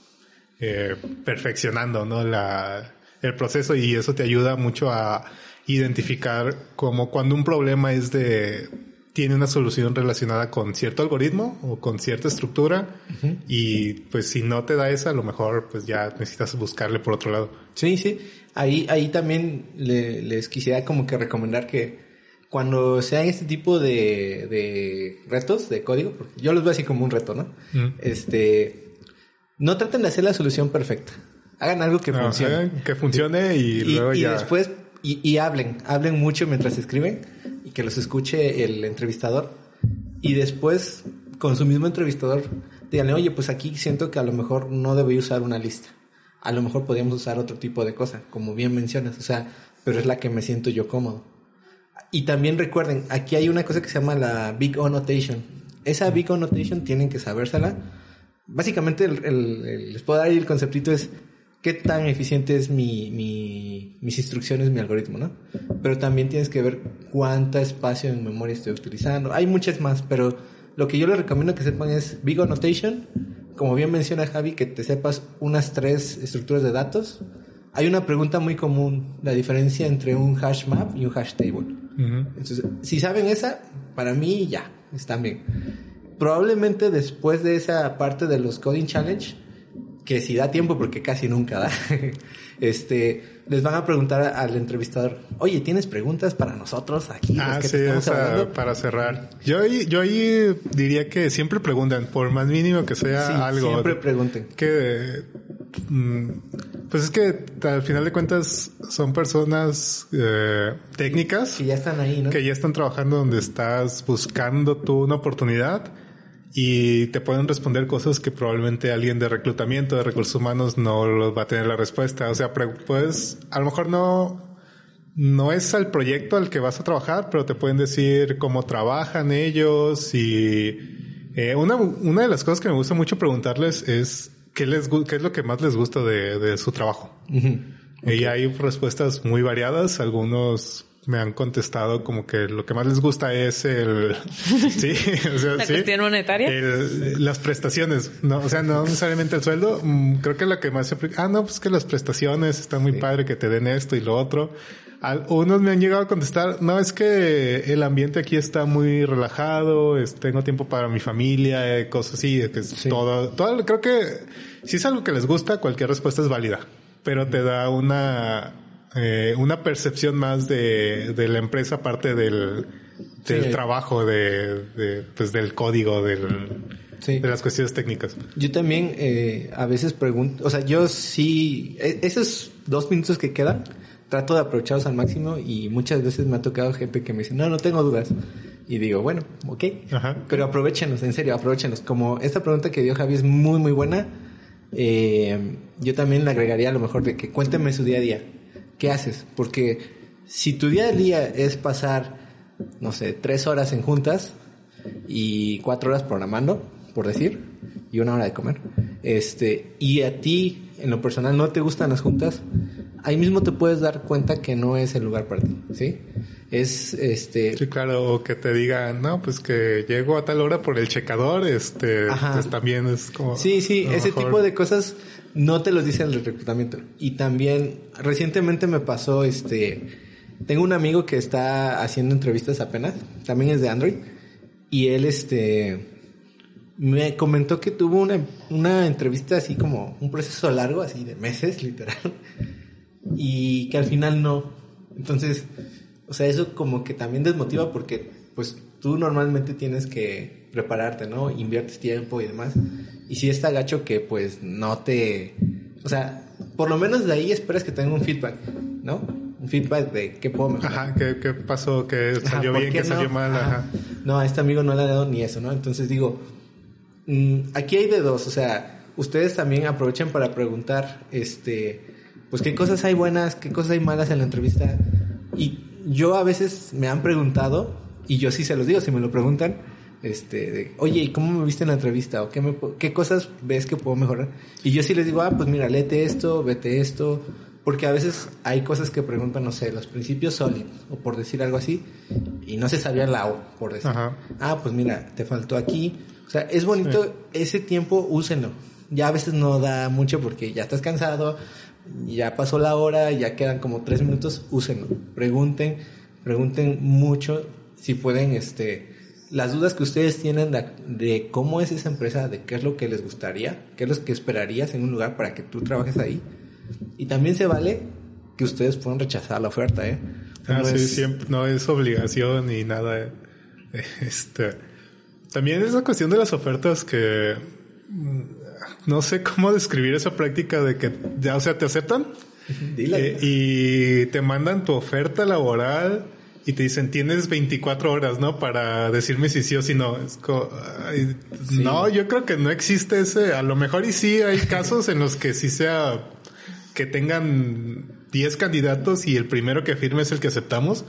eh, perfeccionando ¿no? la, el proceso y eso te ayuda mucho a identificar como cuando un problema es de tiene una solución relacionada con cierto algoritmo o con cierta estructura y pues si no te da esa a lo mejor pues ya necesitas buscarle por otro lado. Sí, sí. Ahí, ahí también le- les quisiera como que recomendar que cuando sean este tipo de, de retos de código, porque yo los veo así como un reto, ¿no? Este, no traten de hacer la solución perfecta. Hagan algo que funcione. que funcione y, Y, luego y ya después, y, y hablen, hablen mucho mientras escriben y que los escuche el entrevistador. Y después, con su mismo entrevistador, díganle, oye, pues aquí siento que a lo mejor no debí usar una lista. A lo mejor podríamos usar otro tipo de cosa, como bien mencionas, o sea, pero es la que me siento yo cómodo. Y también recuerden, aquí hay una cosa que se llama la Big O Notation. Esa Big O Notation tienen que sabérsela. Básicamente, el, el- el- les puedo dar el conceptito es qué tan eficiente es mi, mi- mis instrucciones, mi algoritmo, ¿no? Pero también tienes que ver cuánto espacio en memoria estoy utilizando. Hay muchas más, pero lo que yo les recomiendo que sepan es Big O Notation. Como bien menciona Javi, que te sepas unas tres estructuras de datos. Hay una pregunta muy común, la diferencia entre un hash map y un hash table. Entonces, si saben esa, para mí ya, están bien. Probablemente después de esa parte de los Coding Challenge, que si da tiempo, porque casi nunca da, este, les van a preguntar al entrevistador, oye, ¿tienes preguntas para nosotros aquí? Ah, que sí, te estamos esa, hablando?" para cerrar. Yo ahí, yo ahí diría que siempre preguntan, por más mínimo que sea Sí, algo. siempre pregunten. que mm, pues es que al final de cuentas son personas eh, técnicas Que ya están ahí, ¿no? que ya están trabajando donde estás buscando tú una oportunidad y te pueden responder cosas que probablemente alguien de reclutamiento, de recursos humanos no los va a tener la respuesta. O sea, puedes, a lo mejor no, no es al proyecto al que vas a trabajar, pero te pueden decir cómo trabajan ellos y eh, una, una de las cosas que me gusta mucho preguntarles es qué les qué es lo que más les gusta de, de su trabajo. Y hay respuestas muy variadas. Algunos me han contestado como que lo que más les gusta es el... sí, o sea, ¿La sí. cuestión monetaria? El- las prestaciones. No, o sea, no necesariamente el sueldo. Mm, creo que lo que más se... Ah, no, pues que las prestaciones están muy padre que te den esto y lo otro. Algunos me han llegado a contestar, no, es que el ambiente aquí está muy relajado, es- tengo tiempo para mi familia, eh, cosas así, que es todo, todo, creo que si es algo que les gusta, cualquier respuesta es válida, pero te da una, eh, una percepción más de, de la empresa aparte del, del Sí. trabajo, de, de, pues del código, del, Sí. de las cuestiones técnicas. Yo también eh, a veces pregunto, o sea, yo sí, e- esos dos minutos que quedan, trato de aprovecharlos al máximo y muchas veces me ha tocado gente que me dice, no, no tengo dudas. Y digo, bueno, ok, Ajá. pero aprovechenlos, en serio, aprovechenlos. Como esta pregunta que dio Javi es muy, muy buena, eh, yo también le agregaría a lo mejor de que cuénteme su día a día. ¿Qué haces? Porque si tu día a día es pasar, no sé, tres horas en juntas y cuatro horas programando, por decir, y una hora de comer, este, y a ti, en lo personal, no te gustan las juntas, ahí mismo te puedes dar cuenta que no es el lugar para ti, ¿sí? Es, este, Sí, claro, o que te digan, no, pues que llego a tal hora por el checador, este, Ajá. pues también es como... Sí, sí, ese mejor- tipo de cosas no te los dicen el reclutamiento. Y también, recientemente me pasó, este, tengo un amigo que está haciendo entrevistas apenas, también es de Android, y él, este, me comentó que tuvo una, una entrevista así como un proceso largo, así de meses, literal, y que al final no. Entonces, o sea, eso como que también desmotiva porque, pues, tú normalmente tienes que prepararte, ¿no? Inviertes tiempo y demás. Y si está gacho que, pues, no te... O sea, por lo menos de ahí esperas que tenga un feedback, ¿no? Un feedback de qué puedo mejorar. Ajá, ¿qué, qué pasó? ¿Qué salió ¿por bien? qué ¿Qué salió no? mal? Ajá. Ajá. No, a este amigo no le ha dado ni eso, ¿no? Entonces digo, mm, aquí hay de dos, o sea, ustedes también aprovechen para preguntar, este, pues qué cosas hay buenas, qué cosas hay malas en la entrevista. Y yo a veces me han preguntado, y yo sí se los digo, si me lo preguntan, este, de, oye, ¿y cómo me viste en la entrevista? ¿O qué, me, qué cosas ves que puedo mejorar? Y yo sí les digo, ah, pues mira, léete esto, vete esto, porque a veces hay cosas que preguntan, no sé, los principios sólidos, o por decir algo así, y no se sabía la O, por decir. Ajá. Ah, pues mira, te faltó aquí. O sea, es bonito ese tiempo, úsenlo. Ya a veces no da mucho porque ya estás cansado, ya pasó la hora, ya quedan como tres minutos, úsenlo. Pregunten, pregunten mucho si pueden, este, las dudas que ustedes tienen de, de cómo es esa empresa, de qué es lo que les gustaría, qué es lo que esperarías en un lugar para que tú trabajes ahí. Y también se vale que ustedes puedan rechazar la oferta, ¿eh? Ah, No sí, es- siempre, no es obligación ni nada. eh, Este, también es la cuestión de las ofertas que mm, no sé cómo describir esa práctica de que ya, o sea, te aceptan Dile. eh, y te mandan tu oferta laboral y te dicen tienes 24 horas, ¿no? Para decirme si sí o si no. Es No, yo creo que no existe ese. A lo mejor y sí hay casos en los que sí sea que tengan 10 candidatos y el primero que firme es el que aceptamos.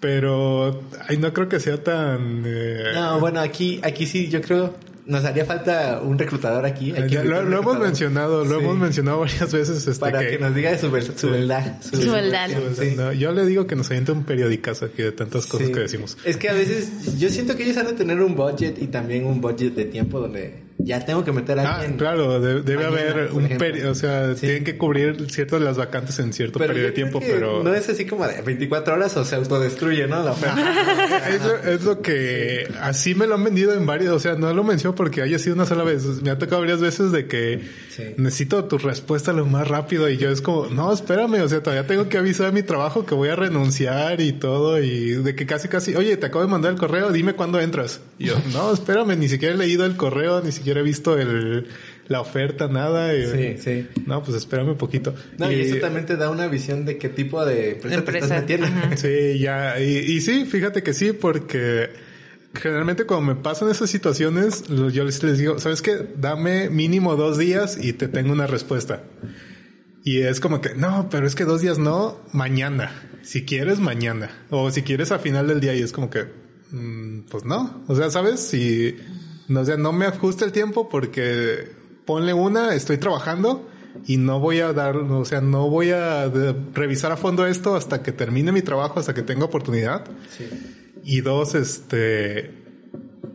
Pero ay, no creo que sea tan... eh, No, bueno, aquí, aquí sí, yo creo, nos haría falta un reclutador aquí. Hay que lo, un lo hemos mencionado, lo Sí. hemos mencionado varias veces. Este, Para que, nos diga su, ver- su verdad. Su verdad. Sí. No, yo le digo que nos avienta un periodicazo aquí de tantas cosas Sí. que decimos. Es que a veces, yo siento que ellos han de tener un budget y también un budget de tiempo donde ya tengo que meter a Ah, alguien. claro, de- debe mañana, haber un periodo, o sea, Sí. tienen que cubrir ciertas las vacantes en cierto Pero periodo de tiempo, pero... No es así como de 24 horas o se autodestruye, ¿no? La oferta. Eso es lo que así me lo han vendido en varios, o sea, no lo menciono porque haya sido una sola vez. Me ha tocado varias veces de que Sí. necesito tu respuesta lo más rápido y yo es como, no, espérame, o sea, todavía tengo que avisar a mi trabajo que voy a renunciar y todo y de que casi casi, oye, te acabo de mandar el correo, dime cuándo entras. Y yo, no, espérame, ni siquiera he leído el correo, ni siquiera he visto el, la oferta, nada. y- Sí, sí. No, pues espérame un poquito. No, y, eso también te da una visión de qué tipo de empresa, te Empresa, estás metiendo. ajá. Sí, ya, y, y sí, fíjate que sí, porque generalmente cuando me pasan esas situaciones, yo les, les digo, ¿sabes qué? Dame mínimo dos días y te tengo una respuesta. Y es como que, no, pero es que dos días no, mañana. Si quieres, mañana. O si quieres a final del día y es como que, mm, pues no. O sea, ¿sabes? Si, no, o sea, no me ajusta el tiempo porque ponle una, estoy trabajando y no voy a dar, o sea, no voy a revisar a fondo esto hasta que termine mi trabajo, hasta que tenga oportunidad. Y dos, este,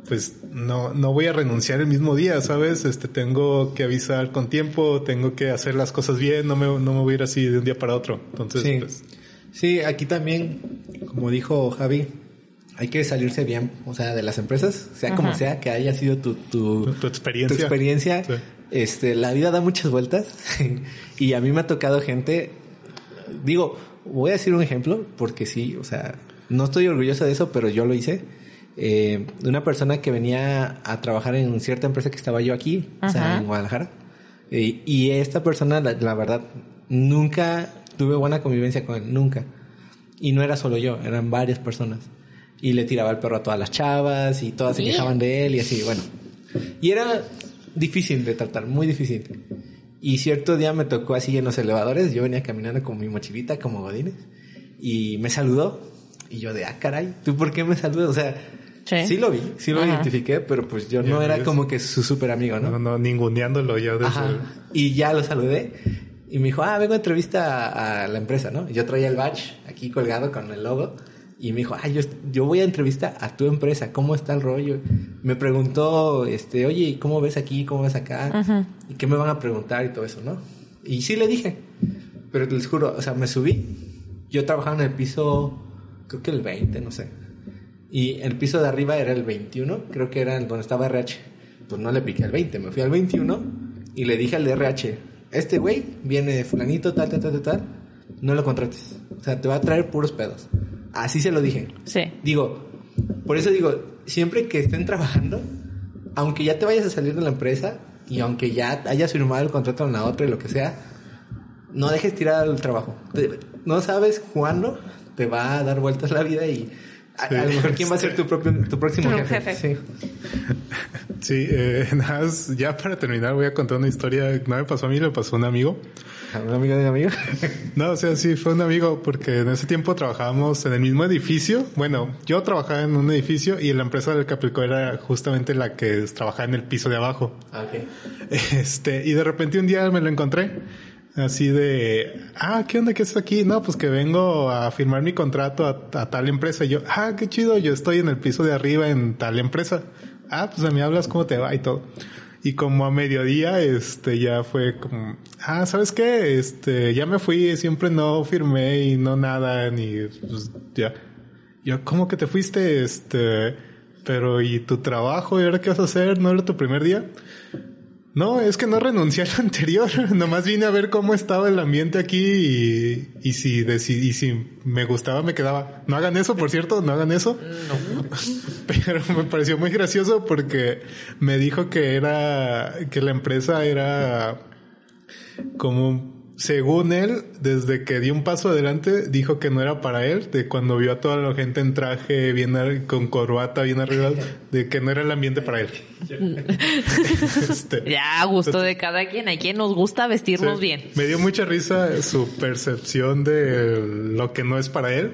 pues no, no voy a renunciar el mismo día, ¿sabes? Este, tengo que avisar con tiempo, tengo que hacer las cosas bien, no me, no me voy a ir así de un día para otro. Entonces, Sí. pues, Sí, aquí también, como dijo Javi, hay que salirse bien, o sea, de las empresas, sea como sea, que haya sido tu, tu, tu, tu experiencia. tu experiencia. Sí. Este, la vida da muchas vueltas y a mí me ha tocado gente, digo, voy a decir un ejemplo porque sí, o sea, no estoy orgulloso de eso, pero yo lo hice. Eh, de una persona que venía a trabajar en cierta empresa que estaba yo aquí, o sea, en Guadalajara. Y, y esta persona, la, la verdad, nunca tuve buena convivencia con él, nunca. Y no era solo yo, eran varias personas. Y le tiraba el perro a todas las chavas y todas se quejaban de él y así, bueno. Y era difícil de tratar, muy difícil. Y cierto día me tocó así en los elevadores, yo venía caminando con mi mochilita como Godines y me saludó y yo de, ah, caray, ¿tú por qué me saludas? O sea, sí, Sí. lo vi, sí lo Ajá. identifiqué, pero pues yo no era como que su súper amigo, ¿no? No, no, ninguneándolo ya desde... Ajá. Y ya lo saludé. Y me dijo, ah, vengo a entrevista a, a la empresa, ¿no? Y yo traía el badge aquí colgado con el logo. Y me dijo, ah, yo, yo voy a entrevista a tu empresa, ¿cómo está el rollo? Me preguntó, este, oye, ¿y ¿cómo ves aquí? ¿Cómo ves acá? ¿Y qué me van a preguntar y todo eso, no? Y sí le dije. Pero les juro, o sea, me subí. Yo trabajaba en el piso, creo que el 20, no sé. Y el piso de arriba era el 21, creo que era donde estaba RH. Pues no le piqué al 20, me fui al 21 y le dije al de RH, este güey viene de fulanito, tal, tal, tal, tal, tal, no lo contrates. O sea, te va a traer puros pedos. Así se lo dije. Sí. Digo, por eso digo, siempre que estén trabajando, aunque ya te vayas a salir de la empresa y aunque ya hayas firmado el contrato en la otra y lo que sea, no dejes tirar el trabajo. No sabes cuándo te va a dar vueltas la vida y a, a lo mejor quién va a ser tu propio tu próximo jefe. jefe. Sí. Sí, eh, nada más, ya para terminar voy a contar una historia, no me pasó a mí, le pasó a un amigo. ¿A un amigo de un amigo? No, o sea, sí, fue un amigo porque en ese tiempo trabajábamos en el mismo edificio. Bueno, yo trabajaba en un edificio y la empresa del aplicó era justamente la que trabajaba en el piso de abajo. Ah, ok. Este, y de repente un día me lo encontré. Así de, ah, ¿qué onda? ¿Qué haces aquí? No, pues que vengo a firmar mi contrato a, a tal empresa. Y yo, ah, qué chido, yo estoy en el piso de arriba en tal empresa. Ah, pues a mí hablas cómo te va y todo. Y como a mediodía, este, ya fue como, ah, ¿sabes qué? Este, ya me fui, siempre no firmé y no nada, ni, pues, ya. Yo, ¿cómo que te fuiste? Este, pero ¿y tu trabajo? ¿Y ahora qué vas a hacer? ¿No era tu primer día? No, es que no renuncié al anterior. Nomás vine a ver cómo estaba el ambiente aquí y, y si decidí, y si me gustaba me quedaba. No hagan eso, por cierto, no hagan eso. Pero me pareció muy gracioso porque me dijo que era, que la empresa era como, según él, desde que dio un paso adelante, dijo que no era para él, de cuando vio a toda la gente en traje, bien con corbata, bien arreglado, de que no era el ambiente para él. Este, Ya, gusto de cada quien. Hay quien nos gusta vestirnos Sí. bien. Me dio mucha risa su percepción de lo que no es para él,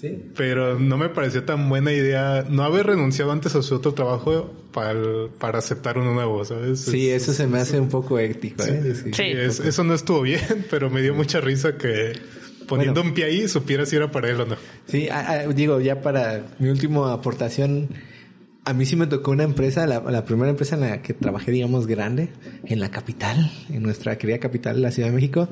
Sí. pero no me pareció tan buena idea no haber renunciado antes a su otro trabajo para, para aceptar uno nuevo, ¿sabes? Sí, Es- eso se me hace un poco ético, ¿eh? Sí. es- eso no estuvo bien, pero me dio mucha risa que poniendo Bueno. un pie ahí supiera si era para él o no. Sí, ah, ah, digo, ya para mi última aportación, a mí sí me tocó una empresa, la, la primera empresa en la que trabajé, digamos, grande, en la capital, en nuestra querida capital, la Ciudad de México,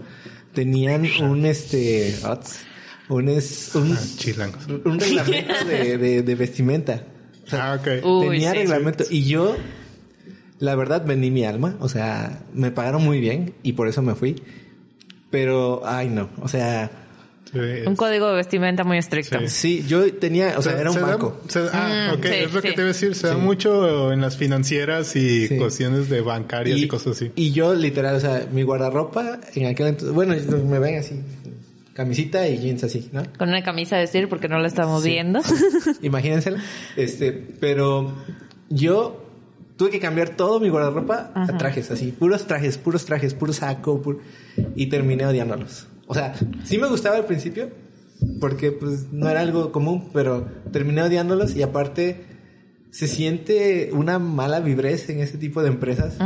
tenían un, este, ots, un, es, un, Ah, un reglamento de, de, de vestimenta. O sea, Ah, ok. Uy, tenía sí. reglamento. Y yo, la verdad, vendí mi alma. O sea, me pagaron muy bien y por eso me fui. Pero, ay no. O sea, Sí, Un es- código de vestimenta muy estricto. Sí. sí, yo tenía, o sea, se- era un se da- banco. se- ah, Mm, ok, sí, es lo que te iba a decir. Se da mucho en las financieras y Sí. cuestiones de bancarias y, cosas así. Y yo, literal, o sea, mi guardarropa en aquel entonces, bueno, me ven así, camisita y jeans así, ¿no? Con una camisa de decir porque no la estamos Sí. viendo. Imagínensela. Este, pero yo tuve que cambiar todo mi guardarropa a trajes, así, puros trajes, puros trajes, puro saco, puro- y terminé odiándolos. O sea, sí me gustaba al principio, porque pues no era algo común, pero terminé odiándolos y aparte se siente una mala vibrez en este tipo de empresas.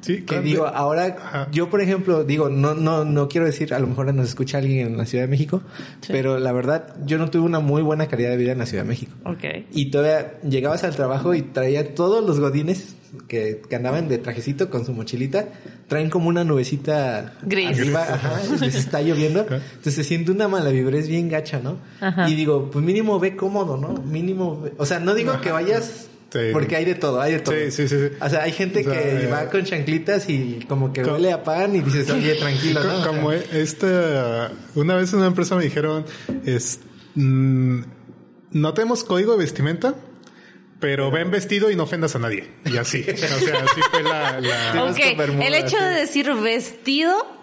Sí, Que cuando- digo, ahora Ajá. yo por ejemplo, digo, no, no, no quiero decir, a lo mejor nos escucha alguien en la Ciudad de México, pero la verdad, yo no tuve una muy buena calidad de vida en la Ciudad de México. ok. Y todavía llegabas al trabajo y traía todos los godines que, que andaban de trajecito con su mochilita, traen como una nubecita Gris. arriba, ajá, y les está lloviendo. Entonces se siente una mala vibra, es bien gacha, ¿no? Ajá. Y digo, pues mínimo ve cómodo, ¿no? Mínimo, ve- o sea, no digo que vayas Sí. porque hay de todo, hay de todo. Sí, sí, sí, sí. O sea, hay gente O sea, que eh, va con chanclitas y como que huele a pan y dices, oye, tranquilo, ¿no? Co- Como esta, una vez en una empresa me dijeron, es, mm, no tenemos código de vestimenta, pero ven vestido y no ofendas a nadie. Y así. O sea, así fue la, la- Te vas Ok, con bermuda, el hecho de decir vestido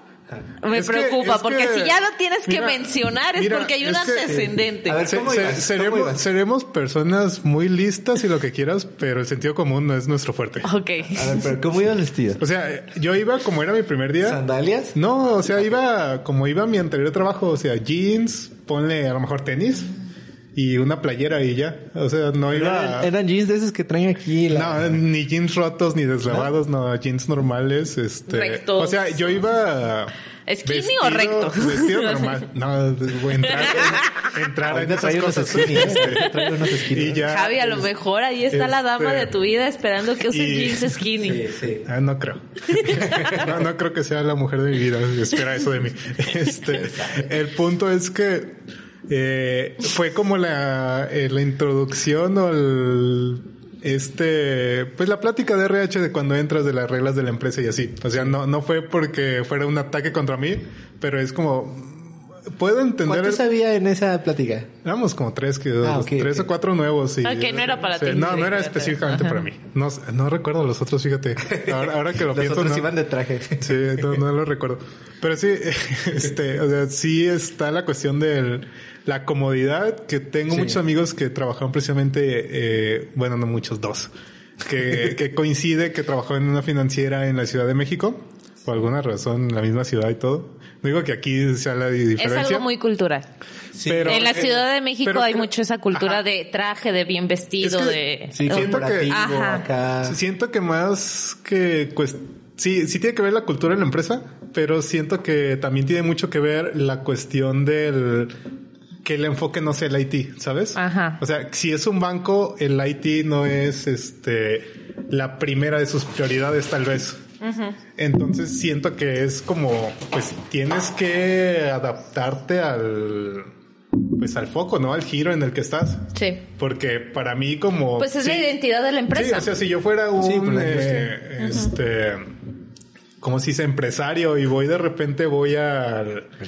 me Es preocupa, porque que- si ya lo tienes que mira, mencionar es mira, porque hay un antecedente. Seremos personas muy listas y lo que quieras, pero el sentido común no es nuestro fuerte. Ok. A ver, pero ¿cómo ibas vestido? O sea, yo iba como era mi primer día. ¿Sandalias? No, o sea, iba como iba mi anterior trabajo, o sea, jeans, ponle a lo mejor tenis y una playera y ya. O sea, no iba... Eran, eran jeans de esos que traen aquí la... No, ni jeans rotos ni deslavados, no, jeans normales, este... Rectos. O sea, yo iba... ¿Skinny o recto? Vestido normal. No, entrar, entrar en esas cosas. skinny, ¿eh? este, y ya... Javi, a lo mejor ahí está la dama este, de tu vida esperando que uses y- jeans skinny. Sí, sí. Ah, no creo. no, no creo que sea la mujer de mi vida. Espera eso de mí. Este, el punto es que eh, fue como la, eh, la introducción o el, este, pues la plática de RH de cuando entras de las reglas de la empresa y así. O sea, no, no fue porque fuera un ataque contra mí, pero es como, puedo entender. ¿Cuántos había en esa plática? Éramos como tres, que, Ah, tres o cuatro nuevos. Y, Ok, no era para Sí, ti, No, no era específicamente Ajá. para mí. No, no recuerdo los otros, fíjate. Ahora, ahora que lo Los pienso, otros no. iban de traje. Sí, no, no lo recuerdo. Pero sí, este, o sea, sí está la cuestión de la comodidad, que tengo Sí. muchos amigos que trabajaron precisamente, eh, bueno, no muchos, dos, que, que coincide que trabajó en una financiera en la Ciudad de México, por alguna razón, en la misma ciudad y todo. No digo que aquí sea la Es diferencia. algo muy cultural. Sí. Pero- en la eh, Ciudad de México pero hay mucho esa cultura Ajá. de traje, de bien vestido, Es que- de... Sí, Siento que- Ajá. acá. Siento que más que cuest- sí, sí tiene que ver la cultura en la empresa, pero siento que también tiene mucho que ver la cuestión del que el enfoque no sea el IT, ¿sabes? Ajá. O sea, si es un banco, el IT no es este la primera de sus prioridades, tal vez. Entonces siento que es como, pues tienes que adaptarte al, pues al foco, ¿no? Al giro en el que estás. Sí. Porque para mí como... Pues es la identidad de la empresa. Sí, o sea, si yo fuera un, Sí, eh, este, como si dice empresario y voy de repente voy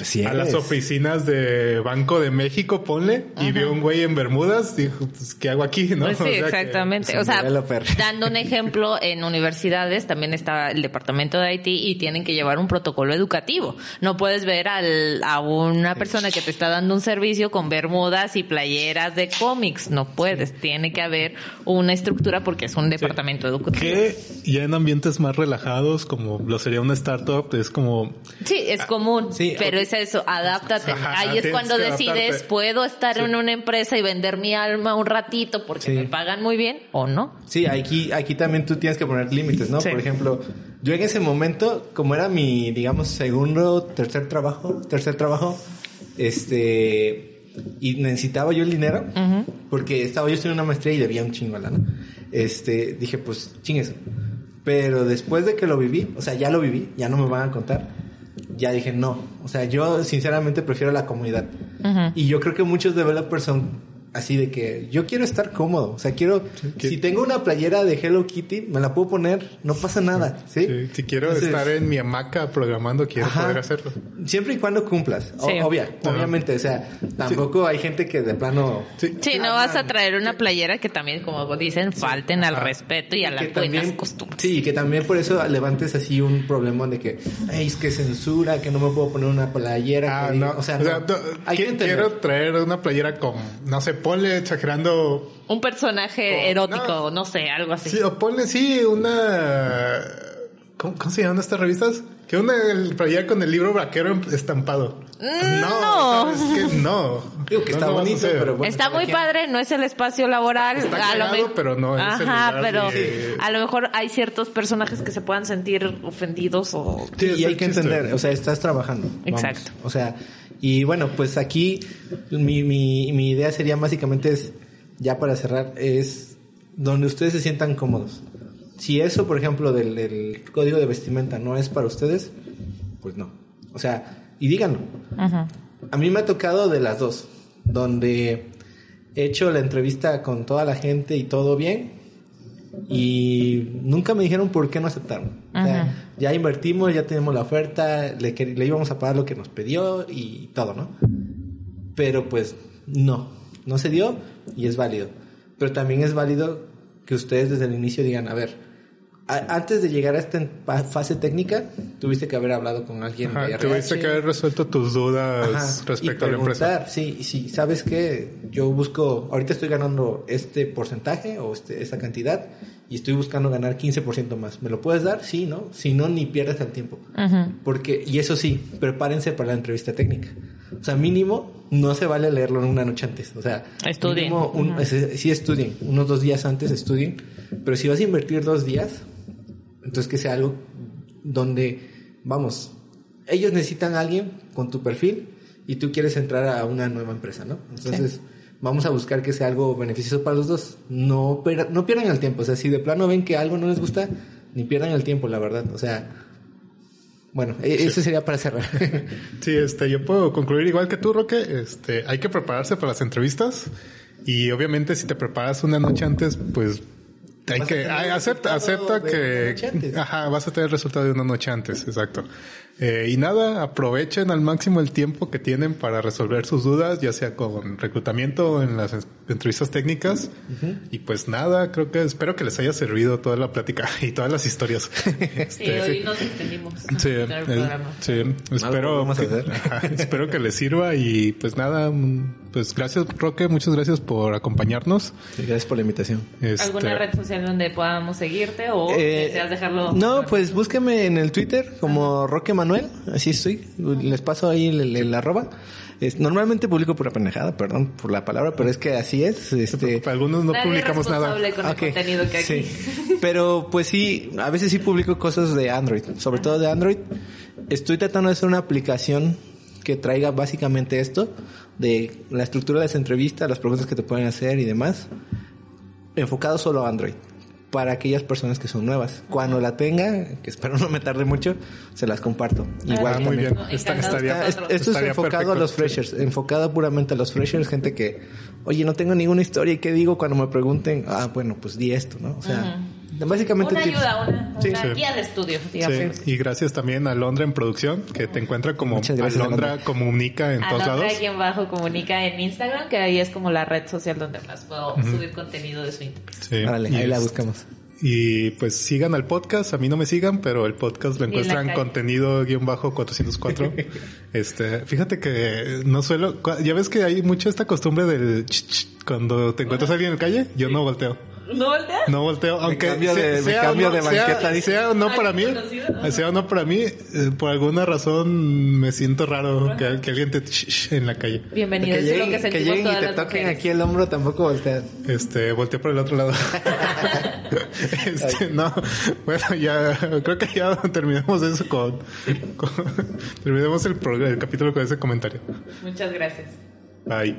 sí a las oficinas de Banco de México, ponle, y veo un güey en Bermudas, dijo, pues, ¿qué hago aquí? ¿no? Pues sí, O sea exactamente. O sea, developer. dando un ejemplo, en universidades también está el departamento de IT y tienen que llevar un protocolo educativo. No puedes ver al, a una persona que te está dando un servicio con bermudas y playeras de cómics. No puedes. Tiene que haber una estructura porque es un departamento educativo. que ya en ambientes más relajados, como lo sería una startup, es como, Sí, es común, sí, pero es eso, adáptate. Ajá, Ahí es cuando decides, adaptarte. ¿puedo estar en una empresa y vender mi alma un ratito porque Sí. me pagan muy bien o no? Sí, aquí, aquí también tú tienes que poner límites, ¿no? Por ejemplo, yo en ese momento, como era mi, digamos, segundo, tercer trabajo, tercer trabajo, este, y necesitaba yo el dinero porque estaba yo estudiando una maestría y debía un chingo a lana. Este, dije, pues chingues. Pero después de que lo viví, o sea, ya lo viví, ya no me van a contar. Ya dije, no. O sea, yo sinceramente prefiero la comunidad. Y yo creo que muchos developers son así de que yo quiero estar cómodo. O sea, quiero. que- Si tengo una playera de Hello Kitty, me la puedo poner, no pasa nada. ¿sí? Sí, si quiero Entonces, estar en mi hamaca programando, quiero Ajá. poder hacerlo. Siempre y cuando cumplas. O- Sí. obvia, obviamente. O sea, tampoco hay gente que de plano. Sí. Sí, no vas a traer una playera que también, como dicen, falten al respeto y a Y las buenas también- costumbres. Sí, que también por eso levantes así un problema de que, "Ay, es que censura, que no me puedo poner una playera. Ah, que no. diga-". O sea, O sea, no. Hay que quiero traer una playera con, no sé, ponle exagerando. Un personaje erótico, no. sé, algo así. Sí, o ponle, sí, una. ¿Cómo, cómo se llaman estas revistas? Que una el- playera con el libro vaquero estampado. Mm, no, no. es que no. Digo que No está bonito, pero bueno. Está muy padre, no es el espacio laboral. Está a lo me- pero no es el Ajá, lugar pero de- a lo mejor hay ciertos personajes que se puedan sentir ofendidos o... Sí, y hay el que chiste. entender, o sea, estás trabajando. vamos. Exacto. O sea, y bueno, pues aquí mi, mi, mi idea sería básicamente es, ya para cerrar, es donde ustedes se sientan cómodos. Si eso, por ejemplo, del, del código de vestimenta no es para ustedes, pues no. O sea, y díganlo. Ajá. A mí me ha tocado de las dos, donde he hecho la entrevista con toda la gente y todo bien, y nunca me dijeron por qué no aceptaron. O sea, ya invertimos, ya tenemos la oferta, le, le íbamos a pagar lo que nos pidió y todo, ¿no? Pero pues no, no se dio y es válido. Pero también es válido que ustedes desde el inicio digan, a ver, a- antes de llegar a esta fase técnica, tuviste que haber hablado con alguien de Ajá, RH. tuviste que haber resuelto tus dudas Ajá, respecto y a la empresa. Sí, sí, sabes que yo busco, ahorita estoy ganando este porcentaje o este, esta cantidad y estoy buscando ganar 15% más. ¿Me lo puedes dar? Sí, ¿no? Si no, ni pierdas el tiempo. Ajá. Porque, y eso sí, prepárense para la entrevista técnica. O sea, mínimo, no se vale leerlo una noche antes. O sea, Estudien. mínimo un- Ajá. ese- sí estudien, unos dos días antes estudien. Pero si vas a invertir dos días, entonces que sea algo donde, vamos, ellos necesitan a alguien con tu perfil y tú quieres entrar a una nueva empresa, ¿no? Entonces, vamos a buscar que sea algo beneficioso para los dos. No, per- no pierdan el tiempo. O sea, si de plano ven que algo no les gusta, ni pierdan el tiempo, la verdad. O sea, bueno, e- eso sería para cerrar. Sí, este, yo puedo concluir igual que tú, Roque. Este, hay que prepararse para las entrevistas y obviamente si te preparas una noche antes, pues hay que acepta, acepta que, ajá, vas a tener el resultado de una noche antes, exacto. Eh, y nada, aprovechen al máximo el tiempo que tienen para resolver sus dudas, ya sea con reclutamiento o en las en- entrevistas técnicas. Y pues nada, creo que espero que les haya servido toda la plática y todas las historias. Sí, Este, hoy nos extendimos. Sí, el eh, sí, espero, vamos a que, hacer. ajá, espero que les sirva y pues nada, mm, pues gracias Roque, muchas gracias por acompañarnos. Gracias por la invitación. Este, ¿Alguna red social donde podamos seguirte o Eh, deseas dejarlo? No, pues búsqueme en el Twitter como Roque Manuel, así estoy. Les paso ahí el, el arroba. Es- normalmente publico pura pendejada, perdón por la palabra, pero es que así es. Este, para algunos no Nadie publicamos nada. con Ok, el contenido que aquí. sí. Pero pues sí, a veces sí publico cosas de Android, sobre todo de Android. Estoy tratando de hacer una aplicación que traiga básicamente esto, de la estructura de las entrevistas, las preguntas que te pueden hacer y demás, enfocado solo a Android, para aquellas personas que son nuevas. Cuando la tenga, que espero no me tarde mucho, se las comparto. Igual Ah, muy bien. Está- estaría- con Está- es- nosotros. esto es Estaría enfocado perfecto. a los freshers, enfocado puramente a los freshers, gente que, oye, no tengo ninguna historia y qué digo cuando me pregunten, ah, bueno, pues di esto, ¿no? O sea, básicamente Una tips. ayuda, una, Sí, una sí. guía de estudio, digamos. Sí, y gracias también a Londra en producción, que te encuentra como gracias, Alondra Alondra. comunica en todos lados. quien bajo comunica en Instagram, que ahí es como la red social donde más puedo subir contenido de su interés. Sí, Órale, y ahí la buscamos. Y pues sigan al podcast, a mí no me sigan, pero el podcast lo en encuentran contenido guion bajo 404. este, fíjate que no suelo, ya ves que hay mucho esta costumbre del ch, ch, cuando te encuentras a alguien en la calle, yo no volteo. ¿No volteas? No volteo, aunque cambio de- me sea cambio de banqueta, sea, dice. sea o no para mí, sea o no para mí, eh, por alguna razón me siento raro que, que alguien te ch, en la calle. Bienvenido, Que eso es lo lleguen, que que sentimos lleguen y todas te las toquen mujeres. aquí el hombro, tampoco volteas. Este, volteé por el otro lado. este, no, bueno, ya, creo que ya terminamos eso con, con terminamos el, programa, el capítulo con ese comentario. Muchas gracias. Bye.